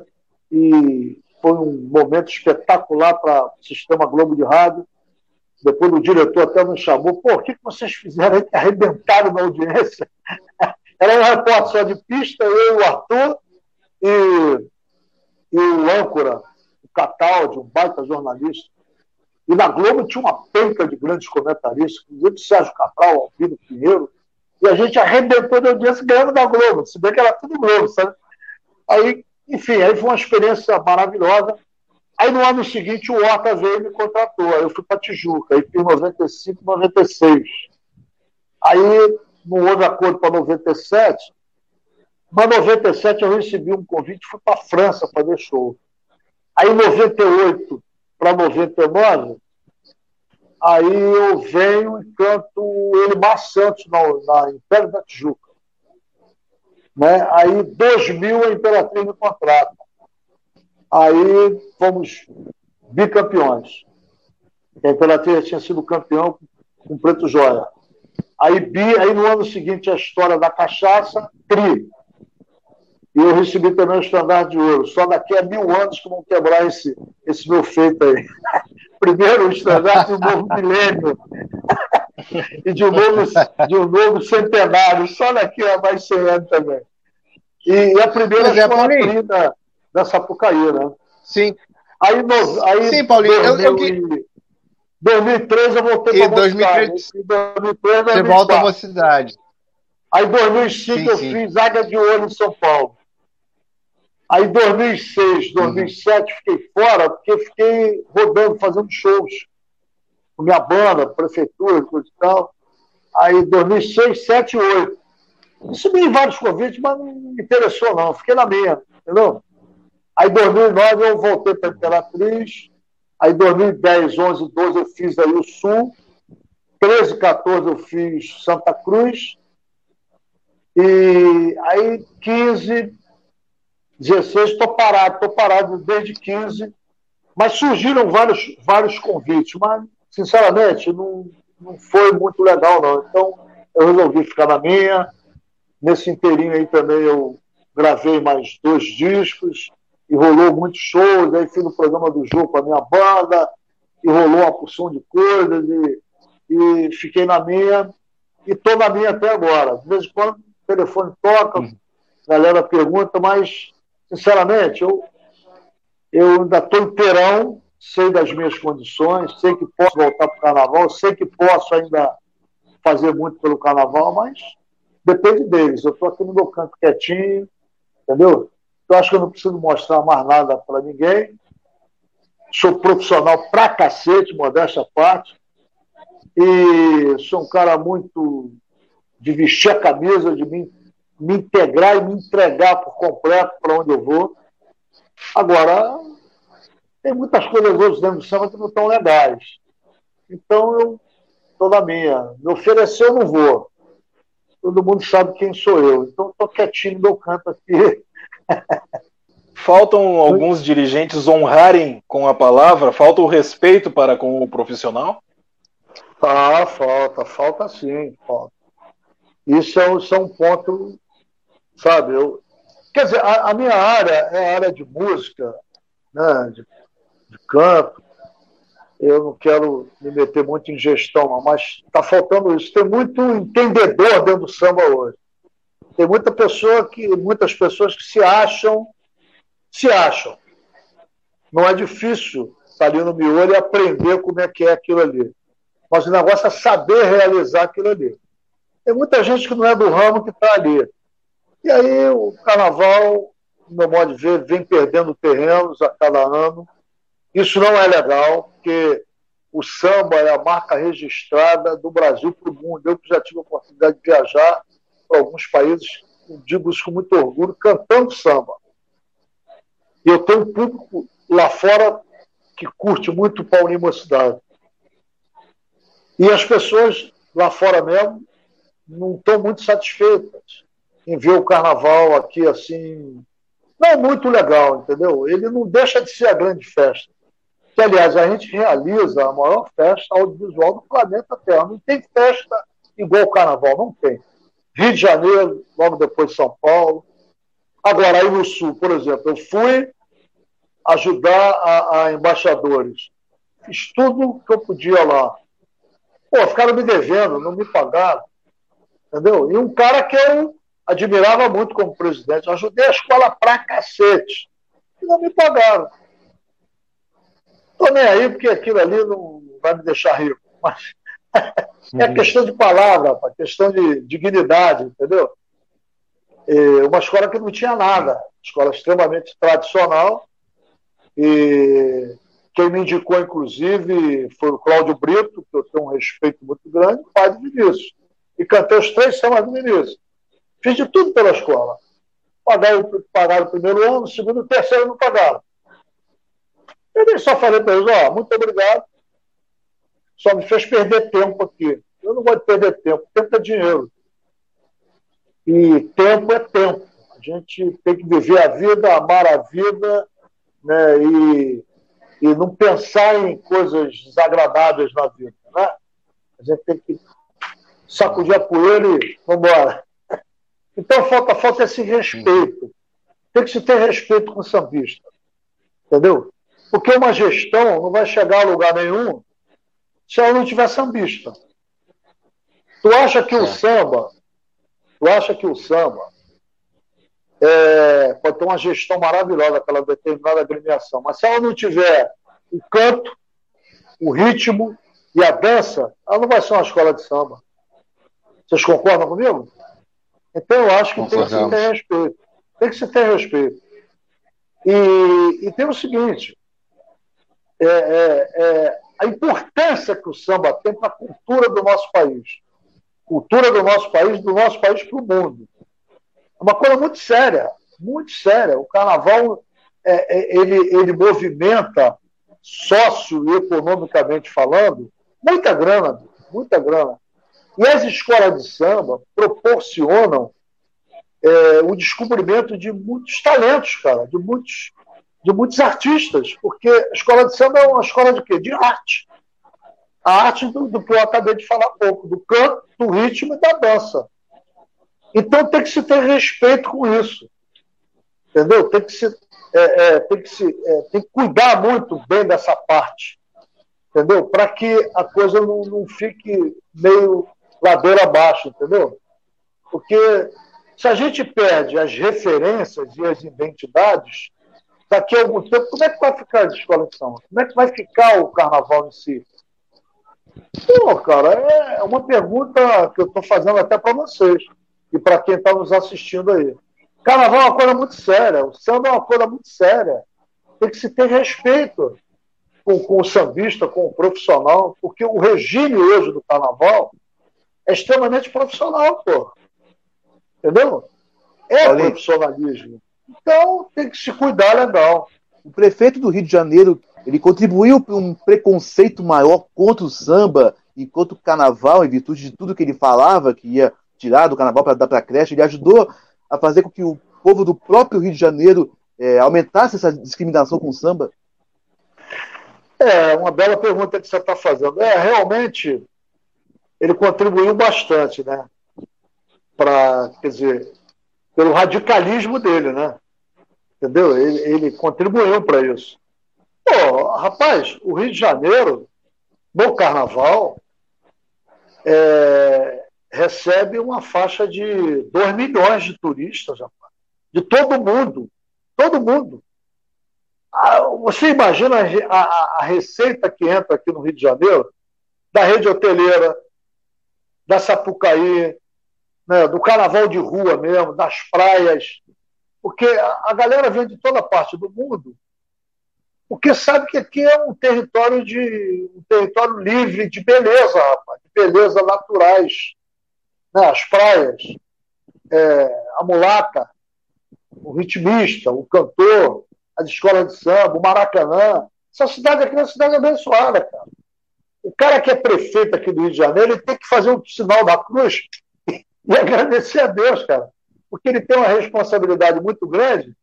e foi um momento espetacular para o Sistema Globo de Rádio. Depois o diretor até nos chamou, pô, o que vocês fizeram aí que arrebentaram na audiência? *laughs* Era um repórter só de pista, eu, o Arthur e, e o âncora, o Cataldi, um baita jornalista. E na Globo tinha uma penca de grandes comentaristas, inclusive Sérgio Cabral, Alvino Pinheiro, e a gente arrebentou de audiência ganhando da Globo, se bem que era tudo Globo, sabe? Aí, enfim, aí foi uma experiência maravilhosa. Aí no ano seguinte o Horta veio e me contratou. Aí eu fui para Tijuca, aí fiz 95, 96. Aí não houve acordo para 97, mas 97 eu recebi um convite, fui para a França fazer show. Aí em 98 para 99, aí eu venho e canto Elimar Santos na, na Império da Tijuca. Né? Aí 2000 a Imperatriz me contrata. Aí fomos bicampeões. A Imperatriz tinha sido campeão com Preto Joia. Aí, bi, aí no ano seguinte a história da cachaça, tri. E eu recebi também o estandarte de ouro. Só daqui a mil anos que vão quebrar esse, esse meu feito aí. *laughs* Primeiro o estandarte do novo milênio. *laughs* e de um, novo, de um novo centenário. Só daqui a mais 100 anos também. E, a primeira é, foi a tri da, da Sapucaí, né? Sim. Aí, no, aí Sim, Paulinho. eu, eu, 2003 eu voltei para a 2003, 2003 você volta à mocidade. Aí em 2005 sim, eu sim. fiz Águia de Ouro em São Paulo. Aí em 2006, 2007 uhum. fiquei fora porque fiquei rodando, fazendo shows com minha banda, prefeitura, coisa e tal. Aí 2006, 2007 e 2008. Recebi vários convites, mas não me interessou não, fiquei na minha, entendeu? Aí em 2009 eu voltei para a Imperatriz, Aí, 2010, 11, 12 eu fiz aí o Sul. 13, 14 eu fiz Santa Cruz. E aí, 15, 16, estou parado, estou parado desde 15. Mas surgiram vários, vários convites, mas, sinceramente, não, não foi muito legal, não. Então, eu resolvi ficar na minha. Nesse inteirinho aí também eu gravei mais dois discos e rolou muitos shows, aí fiz o programa do jogo com a minha banda, e rolou uma porção de coisas, e, e fiquei na minha, e estou na minha até agora. De vez em quando o telefone toca, uhum. a galera pergunta, mas, sinceramente, eu, eu ainda estou inteirão, sei das minhas condições, sei que posso voltar para o carnaval, sei que posso ainda fazer muito pelo carnaval, mas depende deles. Eu estou aqui no meu canto quietinho, entendeu? Eu acho que eu não preciso mostrar mais nada para ninguém. Sou profissional pra cacete, modéstia à parte. E sou um cara muito de vestir a camisa, de me, me integrar e me entregar por completo para onde eu vou. Agora, tem muitas coisas hoje dentro do samba que não estão legais. Então, eu estou na minha. Me oferecer, eu não vou. Todo mundo sabe quem sou eu. Então, estou quietinho no meu canto aqui, *laughs* Faltam alguns dirigentes honrarem com a palavra? Falta o respeito para com o profissional? Ah, falta, falta sim, falta. Isso é, isso é um ponto, sabe? Eu, quer dizer, a, a, minha área é a área de música, né, de, de canto. Eu não quero me meter muito em gestão, mas está faltando isso. Tem muito entendedor dentro do samba hoje. Tem muita pessoa que, muitas pessoas que se acham, se acham. Não é difícil estar ali no miolo e aprender como é que é aquilo ali. Mas o negócio é saber realizar aquilo ali. Tem muita gente que não é do ramo que está ali. E aí o carnaval, no meu modo de ver, vem perdendo terrenos a cada ano. Isso não é legal, porque o samba é a marca registrada do Brasil para o mundo. Eu que já tive a oportunidade de viajar para alguns países, digo isso com muito orgulho, cantando samba. E eu tenho um público lá fora que curte muito o Paulinho Mocidade. E as pessoas lá fora mesmo não estão muito satisfeitas em ver o carnaval aqui assim. Não é muito legal, entendeu? Ele não deixa de ser a grande festa. Que, aliás, a gente realiza a maior festa audiovisual do planeta Terra. Não tem festa igual o carnaval, não tem. Rio de Janeiro, logo depois São Paulo. Agora, aí no Sul, por exemplo, eu fui ajudar a, a embaixadores. Fiz tudo que eu podia lá. Pô, ficaram me devendo, não me pagaram. Entendeu? E um cara que eu admirava muito como presidente. Eu ajudei a escola pra cacete. E não me pagaram. Tô nem aí, porque aquilo ali não vai me deixar rico. Mas *laughs* é uhum. questão de palavra, questão de dignidade, entendeu? Uma escola que não tinha nada. Escola extremamente tradicional. E quem me indicou, inclusive, foi o Cláudio Brito, que eu tenho um respeito muito grande, pai do Vinícius. E cantei os três sambas do Vinícius. Fiz de tudo pela escola. Pagaram, pagaram o primeiro ano, o segundo e o terceiro não pagaram. Eu só falei para eles, ó, muito obrigado. Só me fez perder tempo aqui. Eu não gosto de perder tempo. Tempo é dinheiro. E tempo é tempo. A gente tem que viver a vida, amar a vida, né? E, e não pensar em coisas desagradáveis na vida, né? A gente tem que sacudir a poeira e vamos embora. Então falta, falta esse respeito. Tem que se ter respeito com o sambista. Entendeu? Porque uma gestão não vai chegar a lugar nenhum se ela não tiver sambista. Tu acha que o samba, tu acha que o samba é, pode ter uma gestão maravilhosa aquela determinada agremiação, mas se ela não tiver o canto, o ritmo e a dança, ela não vai ser uma escola de samba. Vocês concordam comigo? Então eu acho que tem que se ter respeito. Tem que se ter respeito. E, e tem o seguinte: é, é, é, a importância que o samba tem para a cultura do nosso país. Cultura do nosso país, do nosso país para o mundo. É uma coisa muito séria, muito séria. O carnaval é, é, ele, ele movimenta, socioeconomicamente falando, muita grana, muita grana. E as escolas de samba proporcionam é, o descobrimento de muitos talentos, cara, de muitos, de muitos artistas, porque a escola de samba é uma escola de quê? De arte. A arte do, do que eu acabei de falar há pouco, do canto, do ritmo e da dança. Então tem que se ter respeito com isso. Entendeu? Tem que se, é, é, tem que, se, é, tem que cuidar muito bem dessa parte. Entendeu? Para que a coisa não, não fique meio ladeira abaixo, entendeu? Porque se a gente perde as referências e as identidades, daqui a algum tempo, como é que vai ficar a escola de samba? Como é que vai ficar o carnaval em si? Pô, cara, é uma pergunta que eu estou fazendo até para vocês e para quem está nos assistindo aí. Carnaval é uma coisa muito séria, o samba é uma coisa muito séria. Tem que se ter respeito com, com o sambista, com o profissional, porque o regime hoje do carnaval é extremamente profissional, pô. Entendeu? É Olha, profissionalismo. Então tem que se cuidar legal. O prefeito do Rio de Janeiro ele contribuiu para um preconceito maior contra o samba e contra o carnaval, em virtude de tudo que ele falava, que ia tirar do carnaval para dar para a creche. Ele ajudou a fazer com que o povo do próprio Rio de Janeiro é, aumentasse essa discriminação com o samba? É, uma bela pergunta que você está fazendo. É, realmente, ele contribuiu bastante, né? Para, quer dizer, pelo radicalismo dele, né? Entendeu? Ele, ele contribuiu para isso. Pô, rapaz, o Rio de Janeiro, no carnaval, é, recebe uma faixa de 2 milhões de turistas, rapaz. De todo mundo. Todo mundo. Ah, você imagina a, a, a receita que entra aqui no Rio de Janeiro, da rede hoteleira, da Sapucaí, né, do carnaval de rua mesmo, das praias, porque a, galera vem de toda parte do mundo porque sabe que aqui é um território de um território livre de beleza, rapaz, de beleza naturais. Né? As praias, é, a mulata, o ritmista, o cantor, as escolas de samba, o Maracanã. Essa cidade aqui é uma cidade abençoada, cara. O cara que é prefeito aqui do Rio de Janeiro, ele tem que fazer um sinal da cruz *laughs* e agradecer a Deus, cara, porque ele tem uma responsabilidade muito grande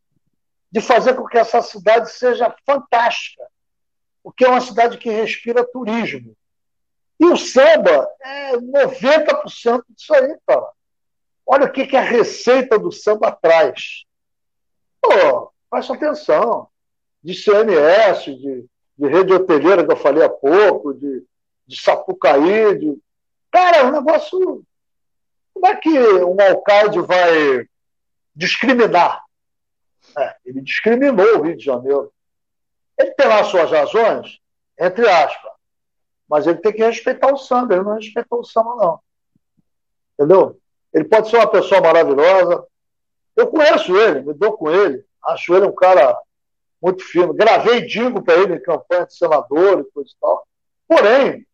de fazer com que essa cidade seja fantástica, porque é uma cidade que respira turismo. E o samba é 90% disso aí, cara. Olha o que, que a receita do samba traz. Pô, presta atenção. De CMS, de, de rede hoteleira que eu falei há pouco, de, de Sapucaí, de... Cara, é um negócio. Como é que um alcalde vai discriminar? É, ele discriminou o Rio de Janeiro. Ele tem lá suas razões, entre aspas, mas ele tem que respeitar o samba. Ele não respeitou o samba, não. Entendeu? Ele pode ser uma pessoa maravilhosa. Eu conheço ele, me dou com ele. Acho ele um cara muito fino. Gravei Dingo para ele em campanha de senador e coisa e tal. Porém,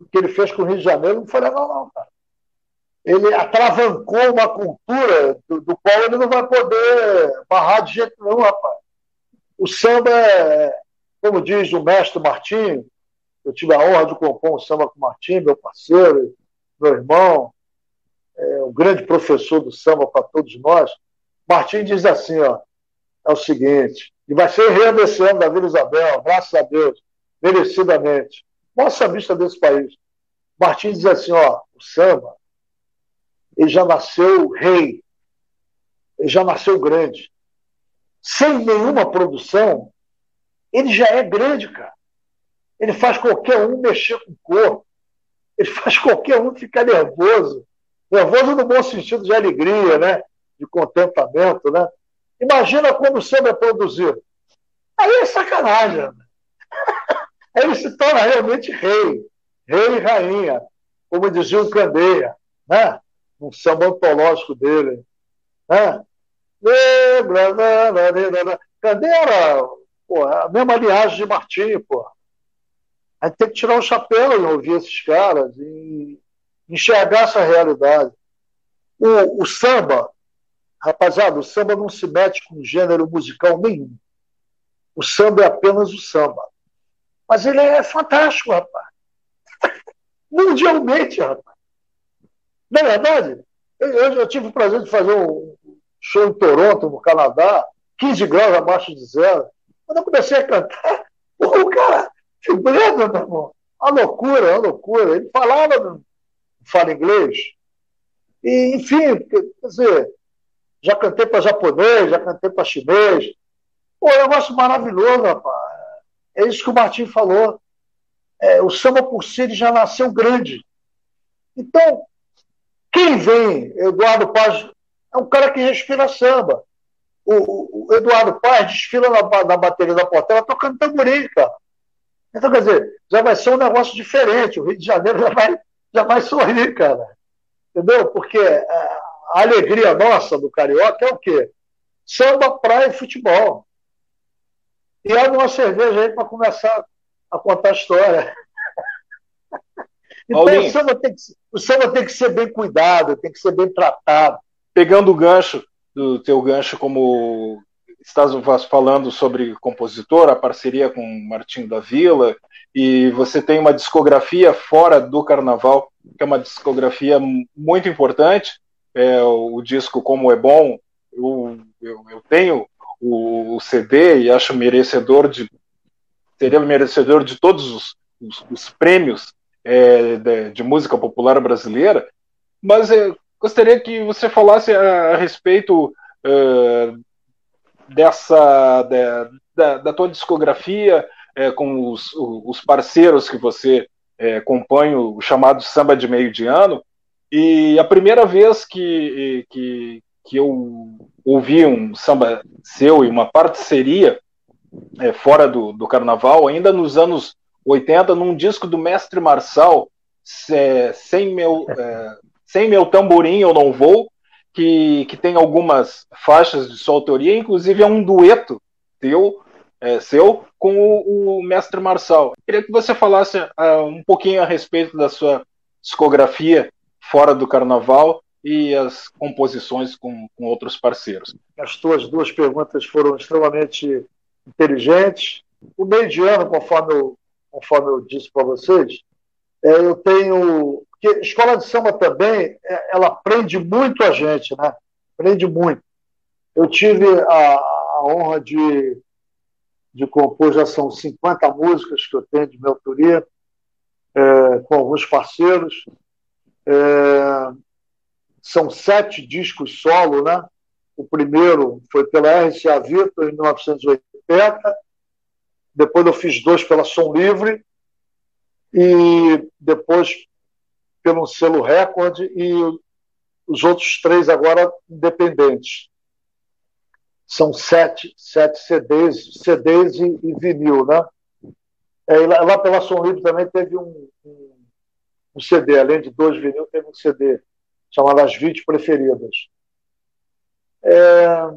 o que ele fez com o Rio de Janeiro não foi legal, não, cara. Ele atravancou uma cultura do, do qual ele não vai poder barrar de jeito nenhum, rapaz. O samba é, como diz o mestre Martim, eu tive a honra de compor um samba com o Martim, meu parceiro, meu irmão, é, um grande professor do samba para todos nós. Martim diz assim, ó, é o seguinte, e vai ser rei desse ano da Vila Isabel, graças a Deus, merecidamente. Maior sambista desse país. Martins diz assim, ó, o samba, ele já nasceu rei, ele já nasceu grande. Sem nenhuma produção, ele já é grande, cara. Ele faz qualquer um mexer com o corpo. Ele *laughs* faz qualquer um ficar nervoso. Nervoso no bom sentido de alegria, né? De contentamento, né? Imagina quando o samba é produzido. Aí é sacanagem. Né? Ele se torna realmente rei, rei e rainha, como dizia o Candeia, né? um samba antológico dele. Né? Candeia era pô, a mesma linhagem de Martim, pô. A gente tem que tirar o chapéu e ouvir esses caras e enxergar essa realidade. O, o samba, rapaziada, o samba não se mete com gênero musical nenhum. O samba é apenas o samba. Mas ele é fantástico, rapaz. *laughs* Mundialmente, rapaz. Não é verdade? Eu, eu, tive o prazer de fazer um show em Toronto, no Canadá, 15 graus abaixo de zero. Quando eu comecei a cantar, *laughs* o cara vibrando, meu irmão. A loucura, a loucura. Ele falava, fala inglês. E, enfim, quer dizer, já cantei para japonês, já cantei para chinês. Pô, é um negócio maravilhoso, rapaz. É isso que o Martim falou. É, o samba por si ele já nasceu grande. Então, quem vem, Eduardo Paz, é um cara que respira samba. O, o Eduardo Paz desfila na, na bateria da Portela tocando tamborim, cara. Então, quer dizer, já vai ser um negócio diferente. O Rio de Janeiro já vai, já vai sorrir, cara. Entendeu? Porque a, a alegria nossa do Carioca é o quê? Samba, praia e futebol. E abre uma cerveja aí para começar a contar a história. Então o samba, que, o samba, tem que, ser bem cuidado, tem que ser bem tratado. Pegando o gancho do teu gancho, como estás falando sobre compositor, a parceria com Martinho da Vila, e você tem uma discografia fora do carnaval, que é uma discografia muito importante. É, o disco Como é Bom, eu, eu, eu tenho o, o, CD e acho merecedor de seria merecedor de todos os, os, os prêmios é, de, de, música popular brasileira, mas é, gostaria que você falasse a, a respeito é, dessa de, da, da, tua discografia é, com os, os, parceiros que você é, compõe o chamado samba de meio de ano e a primeira vez que, que, que eu ouvi um samba seu e uma parceria é, fora do, do carnaval, ainda nos anos 80, num disco do Mestre Marçal, é, sem, meu, é, sem meu tamborim eu não vou, que, que tem algumas faixas de sua autoria, inclusive é um dueto teu é, seu com o, o, mestre Marçal. Queria que você falasse uh, um pouquinho a respeito da sua discografia fora do carnaval e as composições com, com outros parceiros. As tuas duas perguntas foram extremamente inteligentes. O meio de ano, conforme eu, conforme eu disse para vocês, é, eu tenho. Porque escola de samba também, é, ela prende muito a gente, né? Prende muito. Eu tive a, a honra de de compor, já são 50 músicas que eu tenho de minha autoria, é, com alguns parceiros. É, são sete discos solo, né? O primeiro foi pela RCA Victor, em 1980. Depois eu fiz dois pela Som Livre. E depois pelo selo Record e os outros três agora independentes são sete, sete CDs, CDs e, e vinil, né? É, lá, lá, pela Som Livre também teve um, um, um, CD, além de dois vinil, teve um CD chamado As 20 Preferidas. É,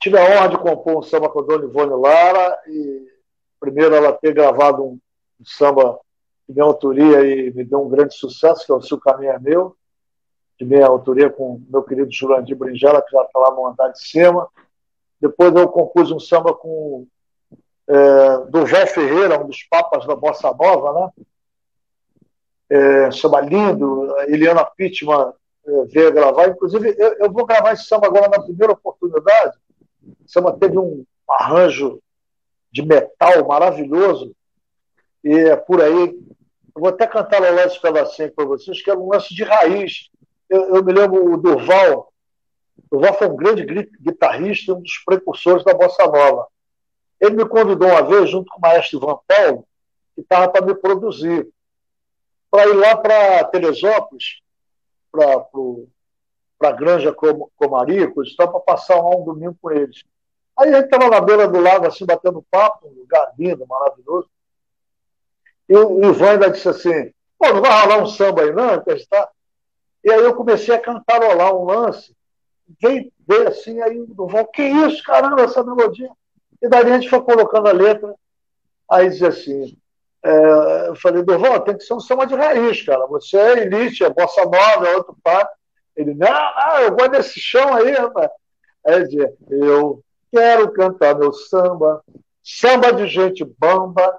tive a honra de compor um samba com a Dona Ivone Lara, e primeiro ela ter gravado um, um samba de minha autoria e me deu um grande sucesso, que é o Seu Caminho é Meu, de minha autoria com meu querido Jurandir Brinjela, que já está lá no andar de cima. Depois eu compus um samba com é, Durval Ferreira, um dos papas da Bossa Nova, né? É, samba lindo, Eliana Pittman é, veio gravar. Inclusive, eu, eu, vou gravar esse samba agora na primeira oportunidade. O samba teve um arranjo de metal maravilhoso. E é por aí. Eu vou até cantar lá esse pedacinho para vocês, que é um lance de raiz eu, eu me lembro o Durval, Durval foi um grande guitarrista, um dos precursores da bossa nova. Ele me convidou uma vez, junto com o maestro Ivan Paulo, que estava para me produzir, para ir lá para Teresópolis, para a Granja Comaricos, para passar lá um domingo com eles. Aí a gente estava na beira do lago, assim, batendo papo, um lugar lindo, maravilhoso. E o Ivan ainda disse assim: pô, não vai rolar um samba aí, não? Está... E aí eu comecei a cantarolar um lance, veio ver assim, aí o Duval, que isso, caramba, essa melodia. E daí a gente foi colocando a letra, aí dizia assim, é, eu falei, Duval, tem que ser um samba de raiz, cara. Você é elite, é bossa nova, é outro par. Ele, não, eu vou nesse chão aí, rapaz. Dizia, eu quero cantar meu samba, samba de gente bamba,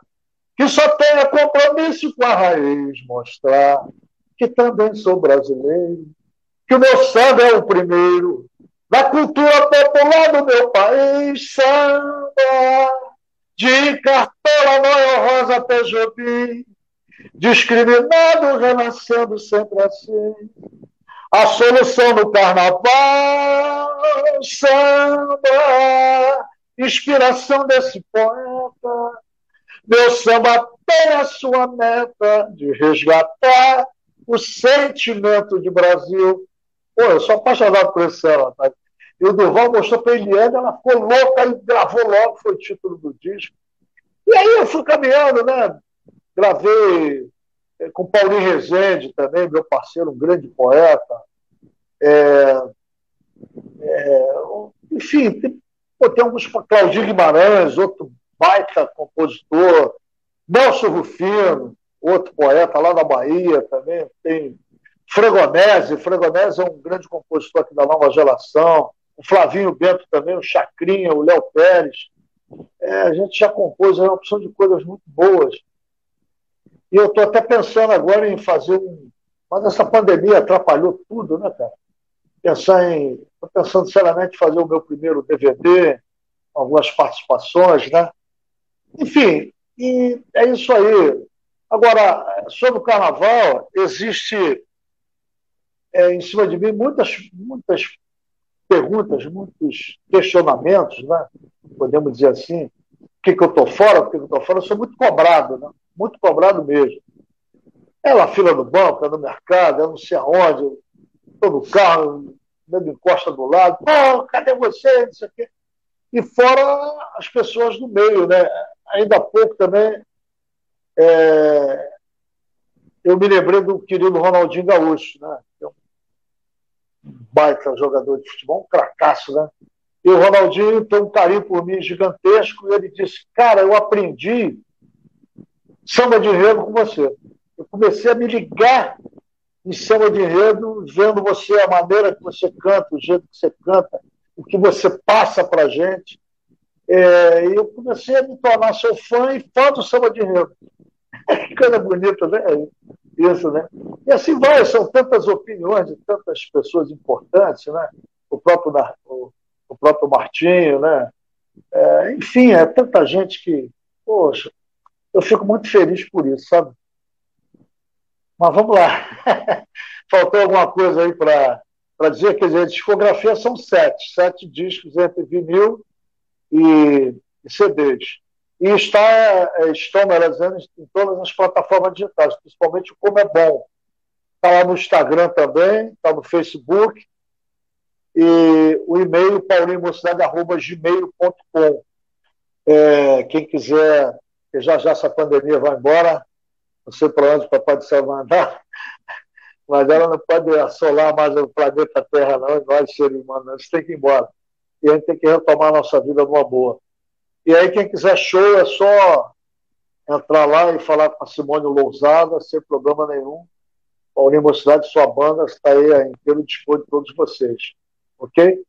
que só tenha compromisso com a raiz, mostrar que também sou brasileiro, que o meu samba é o primeiro da cultura popular do meu país, samba de cartola Noel Rosa até Jobim, discriminado, renascendo sempre assim. A solução no carnaval, samba, inspiração desse poeta. Meu samba tem a sua meta de resgatar o sentimento de Brasil. Pô, eu sou apaixonado por esse céu, rapaz. E o Durval mostrou para a Eliane, ela ficou louca e gravou logo, foi o título do disco. E aí eu fui caminhando, né? Gravei é, com Paulinho Rezende também, meu parceiro, um grande poeta. É, é, enfim, tem, pô, tem alguns. Claudinho Guimarães, outro baita compositor. Nelson Rufino, outro poeta lá da Bahia também, tem Fregonese, Fregonese é um grande compositor aqui da nova geração, o Flavinho Bento também, o Chacrinha, o Léo Pérez. É, a gente já compôs uma opção de coisas muito boas. E eu estou até pensando agora em fazer um. Mas essa pandemia atrapalhou tudo, né, cara? Pensar em. Estou pensando seriamente em fazer o meu primeiro DVD, algumas participações, né? Enfim, e é isso aí. Agora, sobre o carnaval, existe é, em cima de mim muitas, muitas perguntas, muitos questionamentos, né? podemos dizer assim. Por que, que eu estou fora? Por que, que eu estou fora? Eu sou muito cobrado, né? muito cobrado mesmo. É na fila do banco, é no mercado, é não sei aonde, estou no carro, me encosta do lado, pô, cadê você? Isso aqui. E fora as pessoas do meio, né? Ainda há pouco também é, eu me lembrei do querido Ronaldinho Gaúcho, né? É um baita jogador de futebol, um cracaço, né? E o Ronaldinho tem um carinho por mim gigantesco, e ele disse, cara, eu aprendi samba de enredo com você. Eu comecei a me ligar em samba de enredo, vendo você, a maneira que você canta, o jeito que você canta, o que você passa para a gente. É, e eu comecei a me tornar seu fã e fã do samba de enredo. Que *laughs* coisa bonita, né? Né? E assim vai, são tantas opiniões de tantas pessoas importantes, né? O próprio, o, o próprio Martinho, né? É, enfim, é tanta gente que, poxa, eu fico muito feliz por isso, sabe? Mas vamos lá. *laughs* Faltou alguma coisa aí para dizer? Quer dizer, a discografia são sete, sete discos entre vinil e, e CDs. E está, é, estão merecendo em todas as plataformas digitais, principalmente o Como é Bom. Está lá no Instagram também, está no Facebook. E o e-mail paulinhomocidade.gmail.com. É, quem quiser, que já já essa pandemia vai embora, não sei para onde o Papai do Céu vai andar, *laughs* mas ela não pode assolar mais o planeta Terra, não, nós, seres humanos, a gente tem que ir embora. E a gente tem que retomar a nossa vida numa boa. E aí, quem quiser show, é só entrar lá e falar com a Simone Lousada, sem problema nenhum. A Universidade Sua Banda está aí a inteiro dispor de todos vocês. Ok?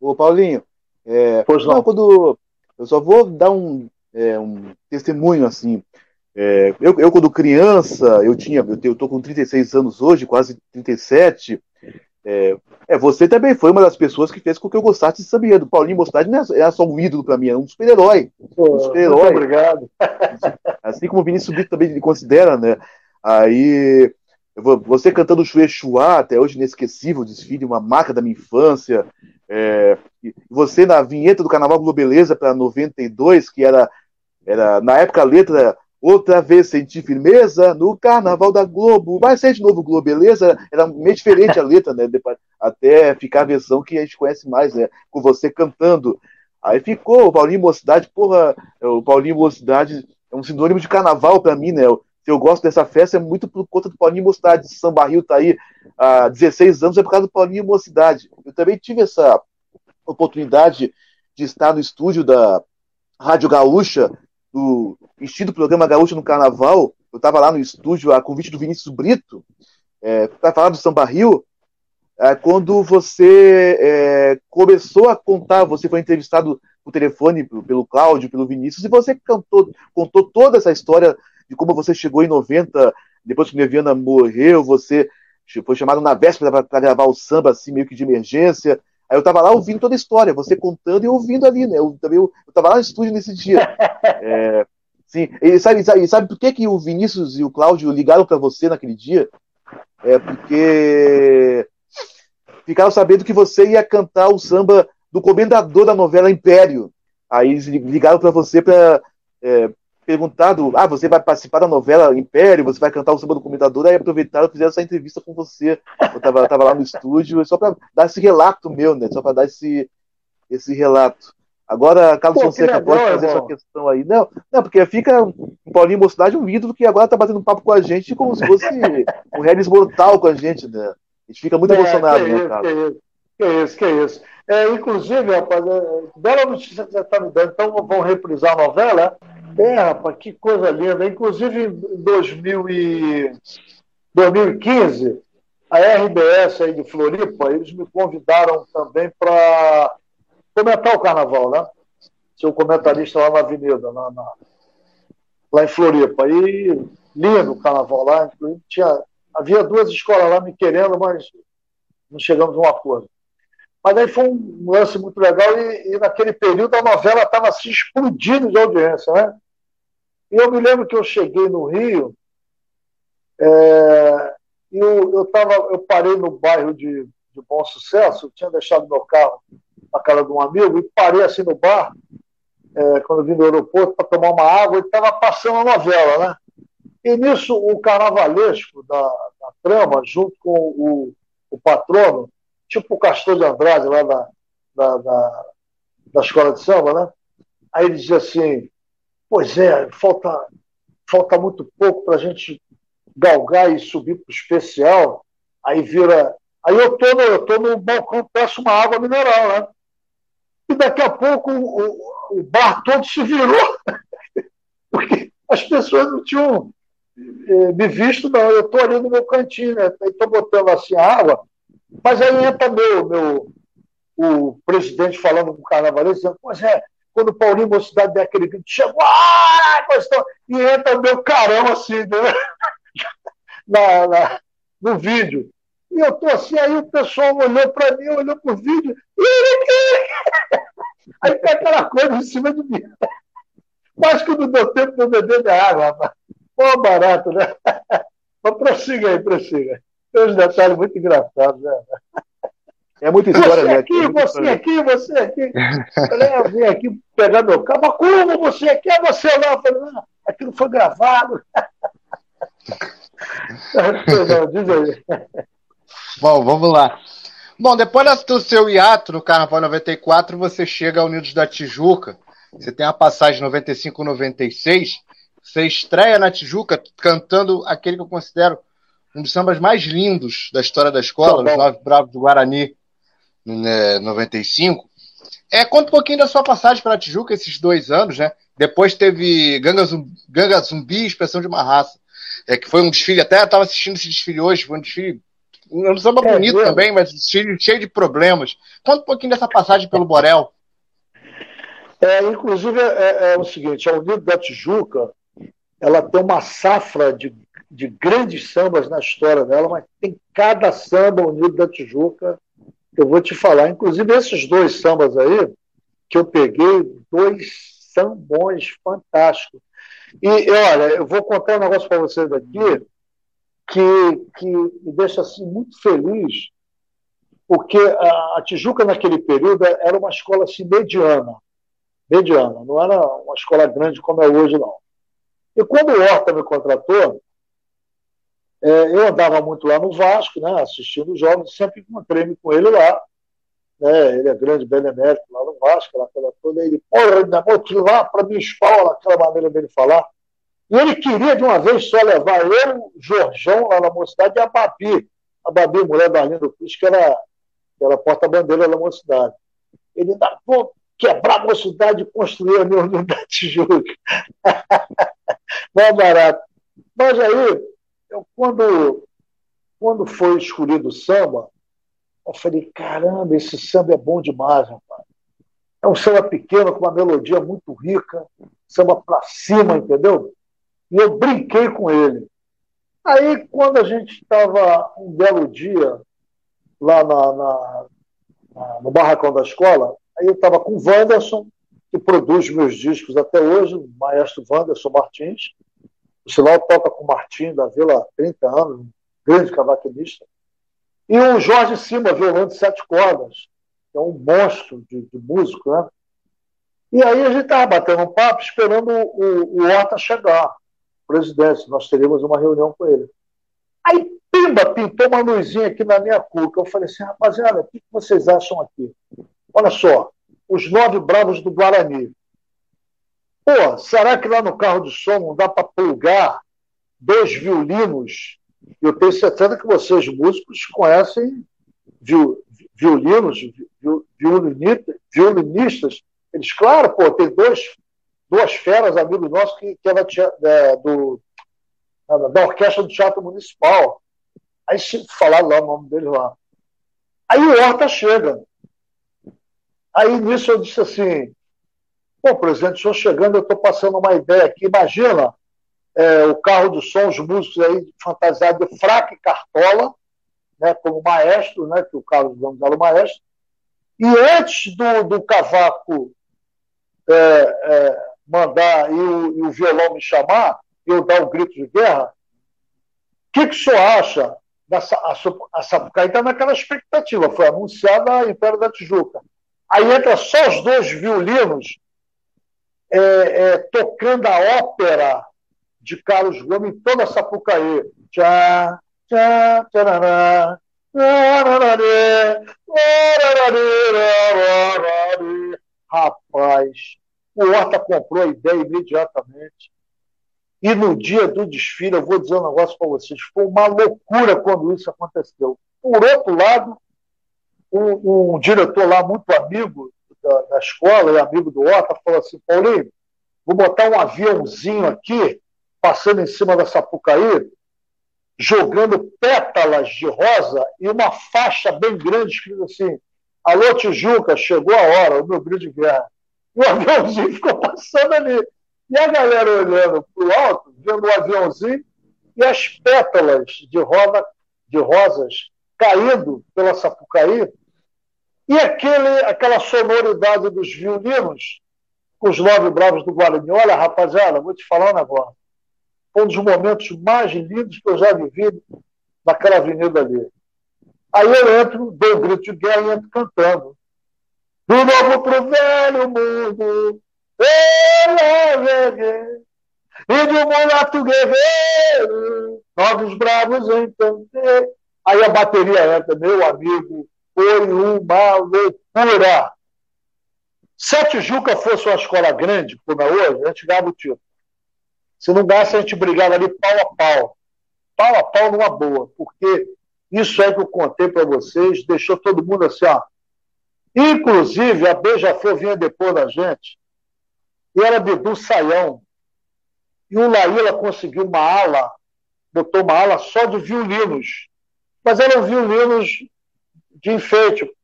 Ô, Paulinho, é, pois não. não. quando eu só vou dar um, é, um testemunho assim. É, eu, eu, quando criança, eu tinha, eu, eu tô com 36 anos hoje, quase 37. É, é, você também foi uma das pessoas que fez com que eu gostasse de samba do Paulinho Mostade não era só um ídolo para mim, era um super-herói. Um super-herói. obrigado. *laughs* Assim como o Vinícius Brito também considera, né? Aí, você cantando o Chue Chua, até hoje inesquecível, desfile, uma marca da minha infância. É, você na vinheta do Carnaval Globeleza para 92, que era, era na época a letra Outra vez senti firmeza no Carnaval da Globo. Vai ser de novo Globo, beleza? Era meio diferente a *laughs* letra, né? Até ficar a versão que a gente conhece mais, né? Com você cantando. Aí ficou o Paulinho Mocidade, porra, o Paulinho Mocidade é um sinônimo de carnaval para mim, né? Se eu gosto dessa festa é muito por conta do Paulinho Mocidade. Samba Rio tá aí há 16 anos, é por causa do Paulinho Mocidade. Eu também tive essa oportunidade de estar no estúdio da Rádio Gaúcha do vestido programa Gaúcho no Carnaval, eu estava lá no estúdio a convite do Vinícius Brito, é, para falar do Samba Rio, é, quando você é, começou a contar, você foi entrevistado por telefone pelo Cláudio, pelo Vinícius, e você cantou, contou toda essa história de como você chegou em 90, depois que Neviana morreu, você foi chamado na véspera para gravar o samba, assim, meio que de emergência, Aí eu tava lá ouvindo toda a história, você contando e ouvindo ali, né? Eu, também, eu, eu tava lá no estúdio nesse dia. *laughs* É, sim, e sabe, sabe, sabe por que, que o Vinícius e o Cláudio ligaram para você naquele dia? É porque ficaram sabendo que você ia cantar o samba do comendador da novela Império. Aí eles ligaram para você para é, perguntado, ah, você vai participar da novela Império, você vai cantar o samba do comentador, aí aproveitaram e fizeram essa entrevista com você. Eu tava, tava lá no estúdio, só para dar esse relato meu, né? Só para dar esse, esse relato. Agora, Carlos Pô, Fonseca, pode fazer irmão. sua questão aí. Não, não, porque fica o Paulinho Mocidade um ídolo que agora tá batendo um papo com a gente como se fosse um Regis Mortal com a gente, né? A gente fica muito é, emocionado, né, cara? Que isso, que isso. É, inclusive, rapaz, é, bela notícia que você está me dando. Então, vamos reprisar a novela. É, rapaz, que coisa linda. Inclusive, em 2000 e... 2015, a RBS aí de Floripa, eles me convidaram também para comentar o carnaval, né? Ser um comentarista lá na Avenida, na, na, lá em Floripa. E lindo o carnaval lá. Tinha, havia duas escolas lá me querendo, mas não chegamos a um acordo. Mas aí foi um lance muito legal e, e naquele período a novela estava se explodindo de audiência, né? E eu me lembro que eu cheguei no Rio é, e eu, eu, tava, eu parei no bairro de, de Bom Sucesso, tinha deixado meu carro na casa de um amigo e parei assim no bar, é, quando vim do aeroporto, para tomar uma água e estava passando a novela, né? E nisso o carnavalesco da, da trama, junto com o, o patrono, tipo o Castor de Andrade lá da, da, da, da escola de samba, né? Aí ele dizia assim, pois é, falta, falta muito pouco para a gente galgar e subir para o especial. Aí vira. Aí eu tô, no, eu tô no balcão, peço uma água mineral, né? e daqui a pouco o, o bar todo se virou, *laughs* porque as pessoas não tinham eh, me visto, não. Eu estou ali no meu cantinho, né? Estou botando assim a água, mas aí entra meu, meu o presidente falando com o carnavalesco, dizendo, pois é, quando o Paulinho Mocidade der aquele grito, chegou, ah, gostou, e entra o meu carão assim, né? *laughs* na, na, no vídeo. E eu tô assim, aí o pessoal olhou para mim, olhou pro vídeo, *laughs* aí tem aquela coisa em cima de mim. *laughs* Mas que não deu tempo de eu beber minha água, rapaz. Pô, barato, né? Mas prossiga aí, prossiga. Tem uns detalhes muito engraçados, né? É muita história, você né? Aqui, é você história. aqui, você aqui. Eu falei, eu vim aqui pegar meu carro. Como você aqui? É você lá? Eu falei, não, aquilo foi gravado. *laughs* diz aí. Bom, vamos lá. Bom, depois do seu hiato no Carnaval 94, você chega ao Unidos da Tijuca. Você tem a passagem 95-96. Você estreia na Tijuca cantando aquele que eu considero um dos sambas mais lindos da história da escola, os Nove Bravos do Guarani, né, 95. É, conta um pouquinho da sua passagem pela Tijuca, esses dois anos, né? Depois teve Ganga Zumbi, Ganga Zumbi Expressão de uma Raça, é, que foi um desfile, até estava assistindo esse desfile hoje, foi um desfile um samba é, bonito é. também, mas cheio, cheio de problemas. Conta um pouquinho dessa passagem pelo Borel. É, inclusive, é, é, o seguinte, a Unido da Tijuca, ela tem uma safra de, de grandes sambas na história dela, mas tem cada samba Unido da Tijuca eu vou te falar. Inclusive, esses dois sambas aí, que eu peguei, dois sambões fantásticos. E, olha, eu vou contar um negócio para vocês aqui, que, que me deixa assim, muito feliz, porque a, a Tijuca, naquele período, era uma escola assim, mediana. Mediana, não era uma escola grande como é hoje, não. E quando o Horta me contratou, é, eu andava muito lá no Vasco, né, assistindo os jogos, sempre encontrei-me com ele lá. Né, ele é grande benemérito lá no Vasco, aquela toda. Ele, porra, vou te lá para minha escola, aquela maneira dele falar. E ele queria de uma vez só levar eu, Jorjão, lá na mocidade, e a Babi, a Babi, mulher da Arlindo Cruz, que era, que era porta-bandeira da mocidade. Ele ainda, vou quebrar a mocidade e construir a minha unidade Tijuca. Não é barato. Mas aí, eu, quando, quando foi escolhido o samba, eu falei, caramba, esse samba é bom demais, rapaz. É um samba pequeno, com uma melodia muito rica, samba pra cima, entendeu? E eu brinquei com ele. Aí, quando a gente estava um belo dia lá na, na, na, no barracão da escola, aí eu estava com o Wanderson, que produz meus discos até hoje, o maestro Wanderson Martins. O sinal toca com o Martim da Vila há 30 anos, um grande cavaquinista. E o Jorge Sima, violão de sete cordas, que é um monstro de, de músico, né? E aí a gente estava batendo um papo, esperando o, o Horta chegar presidente, nós teríamos uma reunião com ele. Aí, pimba, pintou uma luzinha aqui na minha cuca. Eu falei assim, rapaziada, o que vocês acham aqui? Olha só, os nove bravos do Guarani. Pô, será que lá no carro de som não dá para plugar dois violinos? Eu tenho certeza que vocês, músicos, conhecem violinos, violinistas. Eles, claro, pô, tem dois duas feras, amigos nossos, que, que é, do, da Orquestra do Teatro Municipal. Aí falaram lá o nome dele lá. Aí o Horta chega. Aí nisso eu disse assim: Pô, presidente, senhor chegando, eu estou passando uma ideia aqui. Imagina é, o carro do som, os músicos aí fantasiados de fraca e cartola, né, como maestro, né, que o Carlos Gomes era o maestro. E antes do, do cavaco é, é, mandar e o, e o violão me chamar, eu dar o um grito de guerra, o que, que o senhor acha? Dessa, a, a Sapucaí está naquela expectativa, foi anunciada a Império da Tijuca. Aí entra só os dois violinos é, é, tocando a ópera de Carlos Gomes em toda a Sapucaí. Tchá, tchá, tcharará, Rapaz, o Horta comprou a ideia imediatamente. E no dia do desfile, eu vou dizer um negócio para vocês, foi uma loucura quando isso aconteceu. Por outro lado, um, um diretor lá muito amigo, da, da escola e amigo do Ota falou assim: Paulinho, vou botar um aviãozinho aqui, passando em cima da Sapucaí, jogando pétalas de rosa e uma faixa bem grande escrito assim: Alô, Tijuca, chegou a hora, o meu grito de guerra. E o aviãozinho *laughs* ficou passando ali. E a galera olhando para o alto, vendo o aviãozinho e as pétalas de, rosa, de rosas caindo pela Sapucaí, e aquele, aquela sonoridade dos violinos com os nove bravos do Guarani. Olha, rapaziada, vou te falar um negócio. Foi um dos momentos mais lindos que eu já vivi naquela avenida ali. Aí eu entro, dou um grito de guerra e entro cantando. Do novo pro velho mundo, e um mulato guerreiro, novos bravos encantei. Aí a bateria entra, meu amigo, foi uma loucura. Se a Tijuca fosse uma escola grande, como é hoje, a gente ganhava o título. Se não ganhasse, a gente brigava ali pau a pau. Pau a pau numa boa, porque isso é que eu contei para vocês, deixou todo mundo assim, ó. Inclusive, a Beija-Flor vinha depois da gente, e era Bidu Saião. E o Laíla conseguiu uma ala, botou uma ala só de violinos. Mas eram violinos de enfeite. O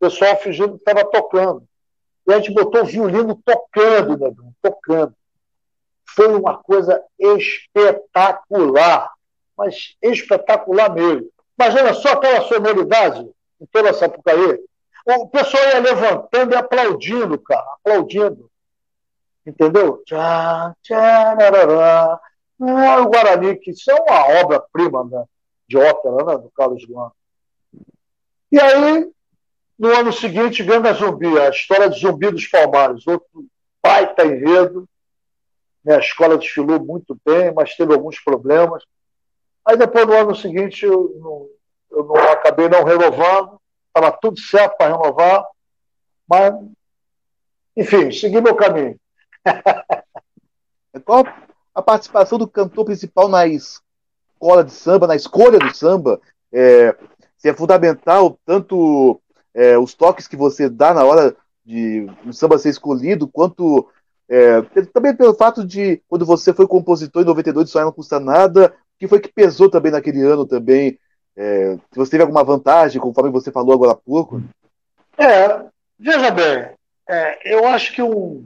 pessoal fingindo que estava tocando. E a gente botou o violino tocando, Negão, tocando. Foi uma coisa espetacular. Mas espetacular mesmo. Imagina só aquela sonoridade em toda Sapucaí. O pessoal ia levantando e aplaudindo, cara, aplaudindo. Entendeu? Tchá, tchá, Ah, o Guarani, que isso é uma obra-prima né, de ópera, né, do Carlos Guan. E aí, no ano seguinte, Ganga Zumbi, a história de Zumbi dos Palmares, outro baita enredo. Né, a escola desfilou muito bem, mas teve alguns problemas. Aí depois, no ano seguinte, eu, não, eu não, acabei não renovando, estava tudo certo para renovar, mas, enfim, segui meu caminho. *laughs* Qual a participação do cantor principal na escola de samba, na escolha do samba? É, se é fundamental tanto é, os toques que você dá na hora de o samba ser escolhido, quanto é, também pelo fato de quando você foi compositor em 92 de Sonhar Não Custa Nada, que foi que pesou também naquele ano também? É, se você teve alguma vantagem, conforme você falou agora há pouco? É, veja bem, é, eu acho que um,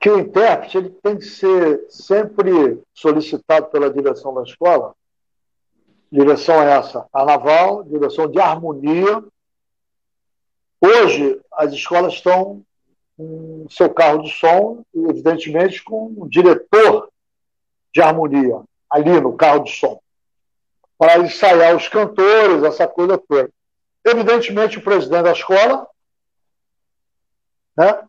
que o intérprete ele tem que ser sempre solicitado pela direção da escola. Direção é essa, carnaval, direção de harmonia. Hoje, as escolas estão com seu carro de som, evidentemente com um diretor de harmonia ali no carro de som, para ensaiar os cantores, essa coisa toda. Evidentemente, o presidente da escola, né?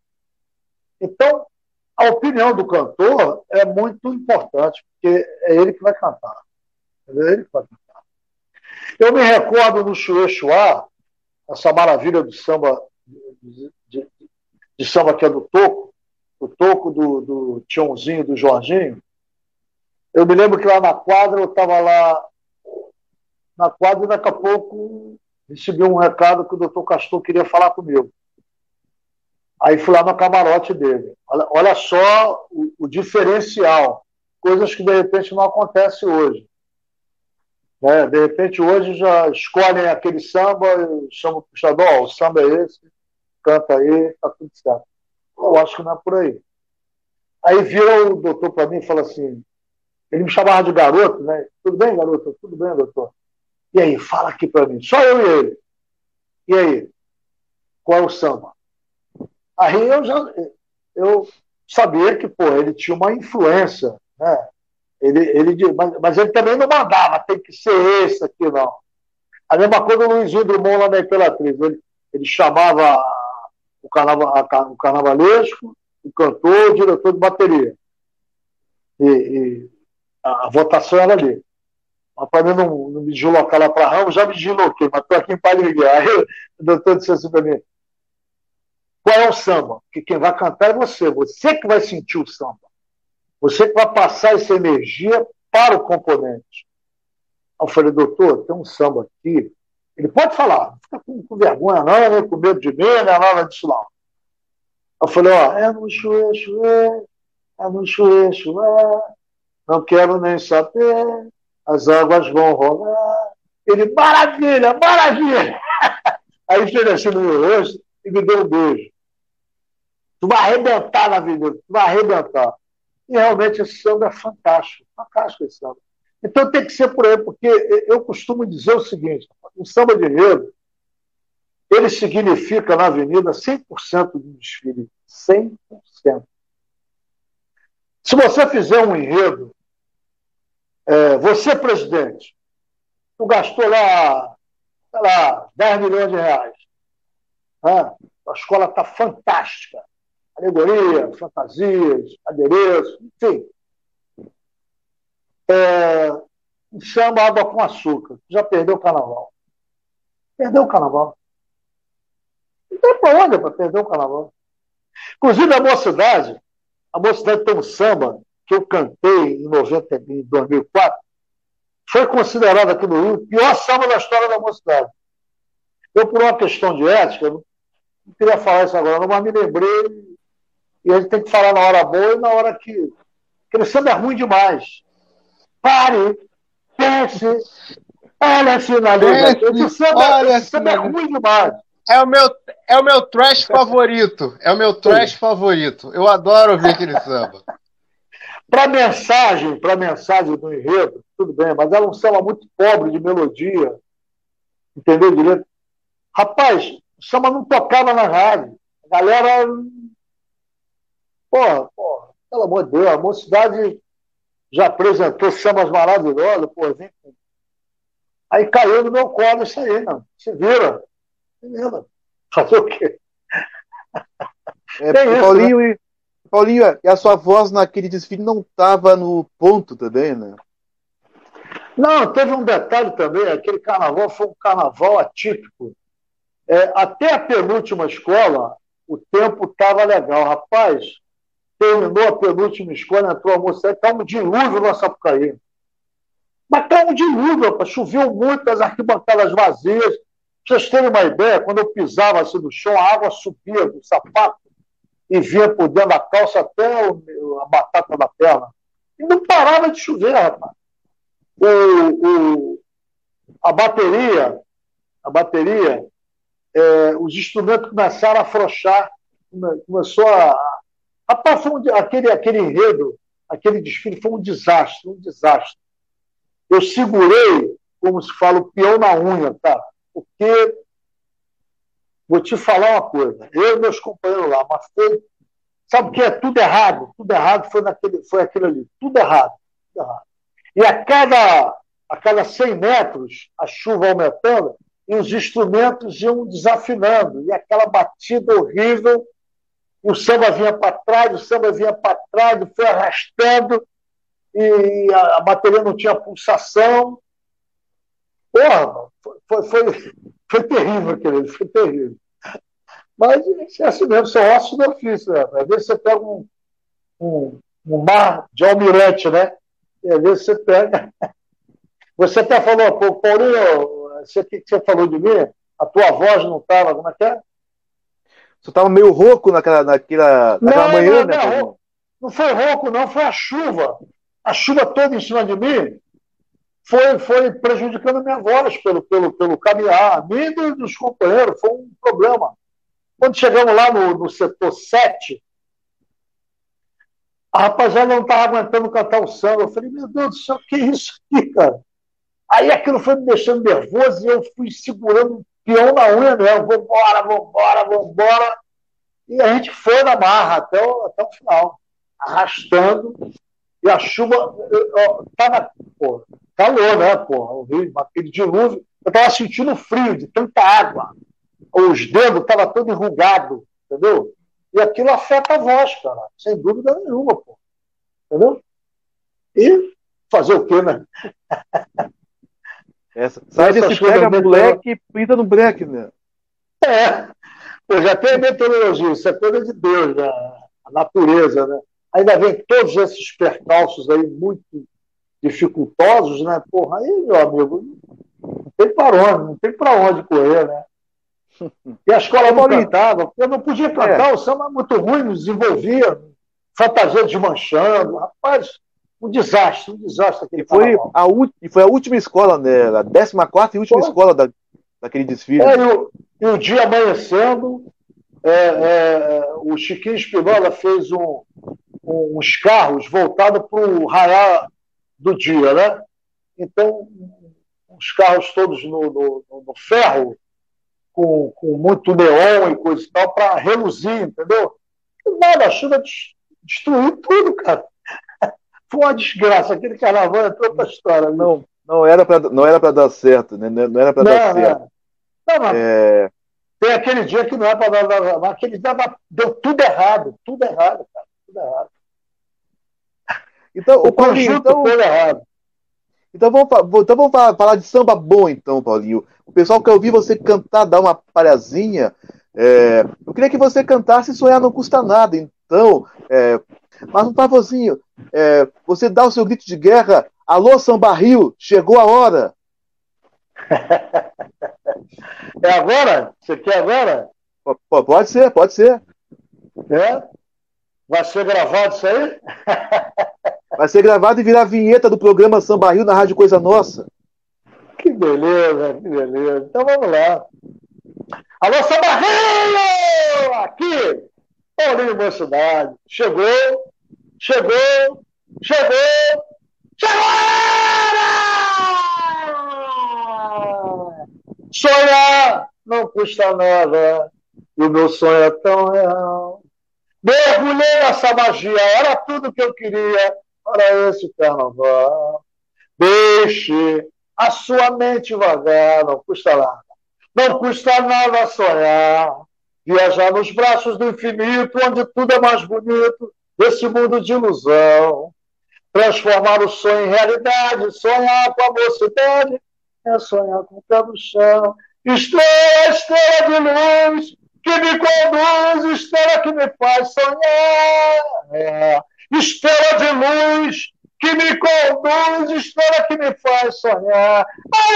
Então, a opinião do cantor é muito importante, porque é ele que vai cantar. É ele que vai cantar. Eu me recordo no Chuechuá, essa maravilha do samba, de, de, de, samba que é do Toco, o Toco do, do Tiãozinho, do Jorginho. Eu me lembro que lá na quadra, eu estava lá na quadra e daqui a pouco recebi um recado que o doutor Castor queria falar comigo. Aí fui lá no camarote dele. Olha, olha só o, o, diferencial. Coisas que de repente não acontecem hoje. Né? De repente hoje já escolhem aquele samba, chamam o puxador, o samba é esse, canta aí, tá tudo certo. Eu acho que não é por aí. Aí vira o doutor para mim e fala assim, ele me chamava de garoto, né? Tudo bem, garoto? Tudo bem, doutor? E aí, fala aqui para mim. Só eu e ele. E aí? Qual é o samba? Aí eu já eu sabia que pô, ele tinha uma influência, né? Ele, ele, mas, mas ele também não mandava, tem que ser esse aqui, não. A mesma coisa o Luizinho Drummond lá na Imperatriz. Ele, ele chamava o, carnaval, o carnavalesco, o cantor, o diretor de bateria. E, e a, a, votação era ali. Mas para mim não, não me deslocar lá para Ramos, já me desloquei, mas estou aqui em Paligueira. Aí o doutor disse assim para mim: qual é o samba? Porque quem vai cantar é você. Você que vai sentir o samba. Você que vai passar essa energia para o componente. eu falei, doutor, tem um samba aqui. Ele pode falar, não fica com, com vergonha, não, nem com medo de mim, não é nada disso, não. Eu falei, ó, é no chuê, chuê, é no chuê, chuê, não quero nem saber, as águas vão rolar. Ele, maravilha, maravilha! *laughs* Aí fez assim no meu rosto e me deu um beijo. Tu vai arrebentar na vida, tu vai arrebentar. E realmente esse samba é fantástico, fantástico esse samba. Então tem que ser por aí, porque eu costumo dizer o seguinte: o samba de enredo, ele significa na avenida 100% do desfile. 100%. Se você fizer um enredo, é, você, presidente, tu gastou lá, sei lá, 10 milhões de reais. Né? A escola está fantástica. Alegoria, fantasias, adereço, enfim é, chama água com açúcar. Já perdeu o carnaval. Perdeu o carnaval. Não tem para onde para perder o carnaval. Inclusive a mocidade, a mocidade tem um samba que eu cantei em, 90, em 2004, foi considerado aqui no Rio o pior samba da história da mocidade. Eu, por uma questão de ética, não queria falar isso agora, mas me lembrei, e a gente tem que falar na hora boa e na hora que. Samba é ruim demais. Pare, pense, olha a finalização. Esse samba, é ruim demais. É o meu, é o meu trash favorito. É o meu trash favorito. Eu adoro ouvir aquele samba. Para mensagem, para mensagem do enredo, tudo bem, mas era um samba muito pobre de melodia. Entendeu direito? Rapaz, o samba não tocava na rádio. A galera. Porra, porra, pelo amor de Deus, a mocidade já apresentou sambas maravilhosos, pô, vem. Aí caiu no meu colo isso aí, não. Se vira. Se vira. Fazer o quê? É, isso, Paulinho, né? e, Paulinho, e a sua voz naquele desfile não estava no ponto também, né? Não, teve um detalhe também, aquele carnaval foi um carnaval atípico. É, até a penúltima escola, o tempo estava legal. Rapaz, terminou a penúltima escola, entrou a moça, está um dilúvio no Sapucaí. Mas está um dilúvio, choveu muito, as arquibancadas vazias. Vocês terem uma ideia, quando eu pisava assim no chão, a água subia do sapato e vinha por dentro da calça até a batata da perna. E não parava de chover, rapaz. O, o, a bateria, a bateria, é, os instrumentos começaram a afrouxar, começou a, Rapaz, foi um, aquele, aquele enredo, aquele desfile foi um desastre, um desastre. Eu segurei, como se fala, o peão na unha, tá? Porque, vou te falar uma coisa, eu e meus companheiros lá, mas foi, sabe o que é? Tudo errado, tudo errado foi, naquele, foi aquilo ali, tudo errado, tudo errado. E a cada, a cada 100 metros, a chuva aumentando, e os instrumentos iam desafinando, e aquela batida horrível e o samba vinha para trás, o samba vinha para trás, foi arrastando, e a, bateria não tinha pulsação. Porra, foi, foi, foi *laughs* terrível aquele, foi terrível. Mas é assim mesmo, são ossos do ofício, né? Às vezes você pega um, um, um mar de almirante, né? Às vezes você pega. *laughs* Você até falou, Paulinho, o que você falou de mim? A tua voz não estava, como é que é? Você estava meio rouco naquela, naquela, naquela não, manhã, não, né? Não, não foi rouco, não, foi a chuva. A chuva toda em cima de mim foi, foi prejudicando a minha voz pelo, pelo, pelo caminhar. A mim e dos companheiros, foi um problema. Quando chegamos lá no, no setor 7, a rapaziada não estava aguentando cantar o samba. Eu falei, meu Deus do céu, que isso aqui, cara? Aí aquilo foi me deixando nervoso e eu fui segurando peão na unha mesmo, vambora, vambora, vambora. E a gente foi na marra até o, até o final, arrastando. E a chuva estava, calor, né, pô, aquele dilúvio. Eu estava sentindo frio de tanta água. Os dedos estavam todo enrugado, entendeu? E aquilo afeta a voz, cara, sem dúvida nenhuma, pô. Entendeu? E fazer o quê, né? *laughs* Essa, sai desse pega moleque e pinta no break, né? É. Pô, já tem a meteorologia, isso é coisa de Deus, né? a natureza, né? Ainda vem todos esses percalços aí muito dificultosos, né? Porra, aí, meu amigo, não tem para onde, não tem para onde correr, né? E a escola não cantava, eu não podia cantar, é. o samba é muito ruim, nos desenvolvia, fantasia desmanchando, rapaz, um desastre, um desastre aquele e foi a, e foi a última escola, né? A 14 e última foi. escola da, daquele desfile. É, e, o, e o dia amanhecendo, é, é, o Chiquinho Espinola fez um, um, uns carros voltados para o raiar do dia, né? Então, os carros todos no, no, no ferro, com, com, muito neon e coisa e tal, para reluzir, entendeu? E nada, a chuva destruiu tudo, cara. Foi uma desgraça. Aquele carnaval é outra história. Não, não era para não era para dar certo, né? Não era para dar certo. Não, não. É... Tem aquele dia que não é para dar, mas aquele dia deu tudo errado, tudo errado, cara, tudo errado. Então, o, o conjunto então... todo errado. Então vamos, então vamos falar de samba bom, então, Paulinho. O pessoal quer ouvir você cantar, dar uma palhazinha. É, eu queria que você cantasse Sonhar Não Custa Nada. Então, é, mas um favorzinho, é, você dá o seu grito de guerra. Alô, Rio, chegou a hora. *laughs* é agora? Você quer agora? P pode ser, pode ser. É? Vai ser gravado isso aí? *laughs* Vai ser gravado e virar vinheta do programa Samba Rio na Rádio Coisa Nossa. Que beleza, que beleza. Então vamos lá. Alô, Samba Rio! Aqui, Paulinho Mocidade. Chegou, chegou, chegou, chegou! Sonhar não custa nada, o meu sonho é tão real. Mergulhei nessa magia, era tudo que eu queria para esse carnaval. Deixe a sua mente vagar, não custa nada. Não custa nada sonhar. Viajar nos braços do infinito, onde tudo é mais bonito, desse mundo de ilusão. Transformar o sonho em realidade, sonhar com a mocidade, é sonhar com o pé no chão. Estrela, estrela de luz, que me conduz, estrela que me faz sonhar. É estrela de luz que me conduz, estrela que me faz sonhar. Ai,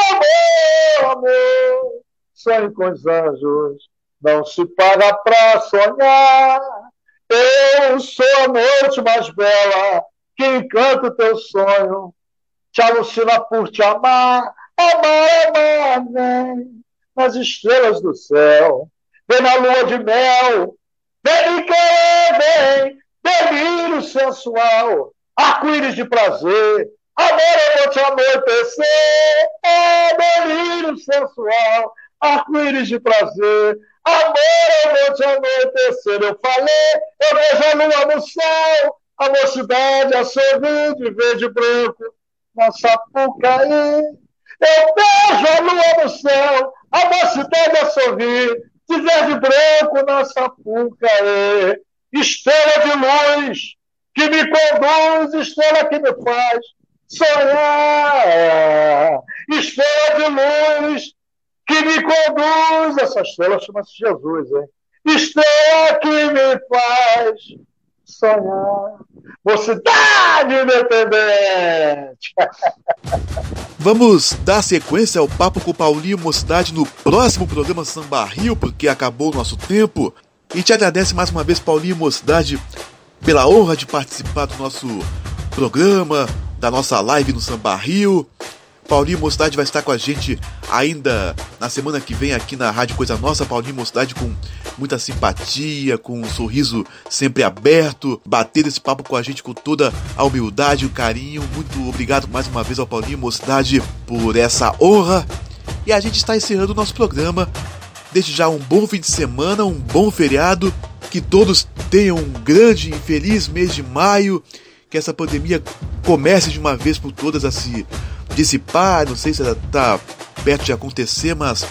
amor, amor, sonho com os anjos, não se paga pra sonhar. Eu sou a noite mais bela que encanta o teu sonho, te alucina por te amar, amar, amar, vem nas estrelas do céu, vem na lua de mel, vem me querer, vem delírio sensual, arco-íris de prazer, amor eu vou te anoitecer, é delírio sensual, arco-íris de prazer, amor eu vou te anoitecer. Eu falei, eu vejo a lua no céu, a mocidade a sorrir de verde e branco, na Sapucaí. Eu vejo a lua no céu, a mocidade a sorrir de verde e branco na Sapucaí estrela de luz que me conduz, estrela que me faz sonhar, estrela de luz que me conduz, essa estrela chama-se Jesus, hein? Estrela que me faz sonhar. Mocidade independente! *laughs* Vamos dar sequência ao papo com Paulinho Mocidade no próximo programa Samba Rio, porque acabou o nosso tempo. E te agradece mais uma vez, Paulinho Mocidade, pela honra de participar do nosso programa, da nossa live no Samba Rio. Paulinho Mocidade vai estar com a gente ainda na semana que vem aqui na Rádio Coisa Nossa. Paulinho Mocidade com muita simpatia, com um sorriso sempre aberto, bater esse papo com a gente com toda a humildade o carinho. Muito obrigado mais uma vez ao Paulinho Mocidade por essa honra. E a gente está encerrando o nosso programa Desde já um bom fim de semana, um bom feriado, que todos tenham um grande e feliz mês de maio, que essa pandemia comece de uma vez por todas a se dissipar. Não sei se ela está perto de acontecer, mas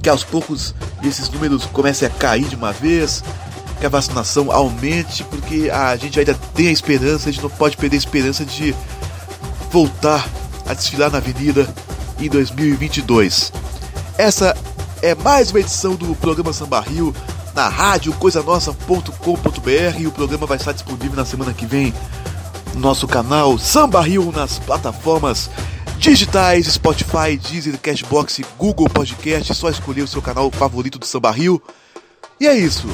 que aos poucos esses números comecem a cair de uma vez, que a vacinação aumente, porque a gente ainda tem a esperança, a gente não pode perder a esperança de voltar a desfilar na avenida em 2022. Essa é mais uma edição do programa Samba Rio na rádio coisanossa.com.br e o programa vai estar disponível na semana que vem nosso canal Samba Rio nas plataformas digitais, Spotify, Deezer, Cashbox, Google Podcast, só escolher o seu canal favorito do Samba Rio. E é isso.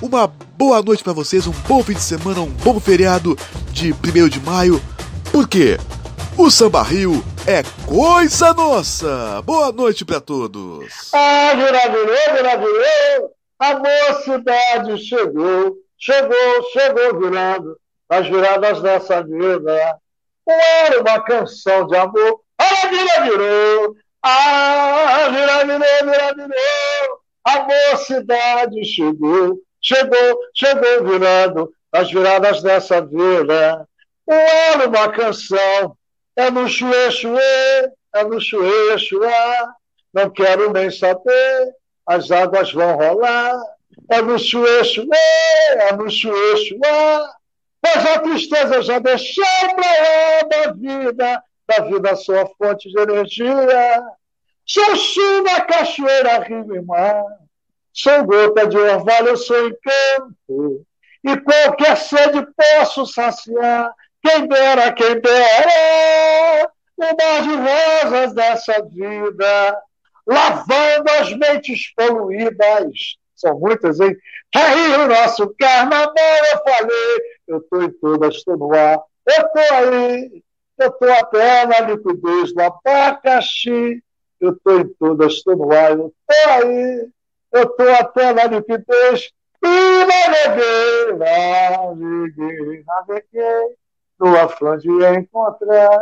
Uma boa noite para vocês, um bom fim de semana, um bom feriado de 1 de maio. Por quê? O Samba Rio é coisa nossa! Boa noite para todos! Ah, viravirou, viravirou! A mocidade chegou, chegou, chegou virando as viradas dessa vida. Era uma canção de amor. Ah, vira, virou! Ah, vira, virou, vira, virou! A mocidade chegou, chegou, chegou virando as viradas dessa vida. Era uma canção é no chuê, chuê, é no chuê, chuá. Não quero nem saber, as águas vão rolar. É no chuê, chuê, é no chuê, chuá. Pois a tristeza já deixou pra lá da vida, da vida sua fonte de energia. Sou chuva, cachoeira, rio e mar. Sou gota de orvalho, sou encanto. E qualquer sede posso saciar quem dera, quem dera, o mar de rosas dessa vida, lavando as mentes poluídas. São muitas, hein? Aí o nosso carnaval, eu falei, eu estou em todas, estou no ar, eu estou aí, eu estou até na liquidez do abacaxi, eu estou em todas, estou no ar, eu estou aí, eu estou até na liquidez. E naveguei, naveguei, naveguei. No afã de encontrar,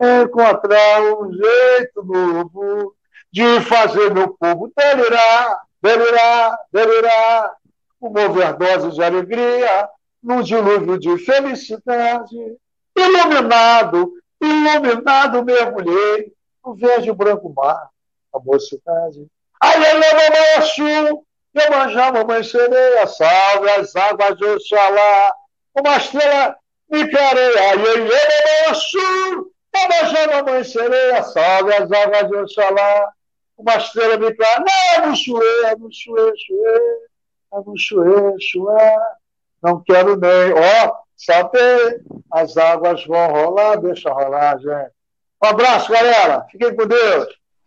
encontrar um jeito novo de fazer meu povo delirar, delirar, delirar, uma overdose de alegria, num dilúvio de felicidade, iluminado, iluminado mergulhei no verde branco mar, a mocidade. Eu mamãe eu manjava mamãe sereia, salve as águas de Oxalá, uma estrela Micarei, aiê, moço, Tabajá, mamãe sereia, salve as águas de Oxalá, uma estrela clara, não, chuê, abuxuê, chuê, abuxuê, chuê, não quero nem, ó, saber, as águas vão rolar, deixa rolar, gente. Um abraço, galera, fiquem com Deus.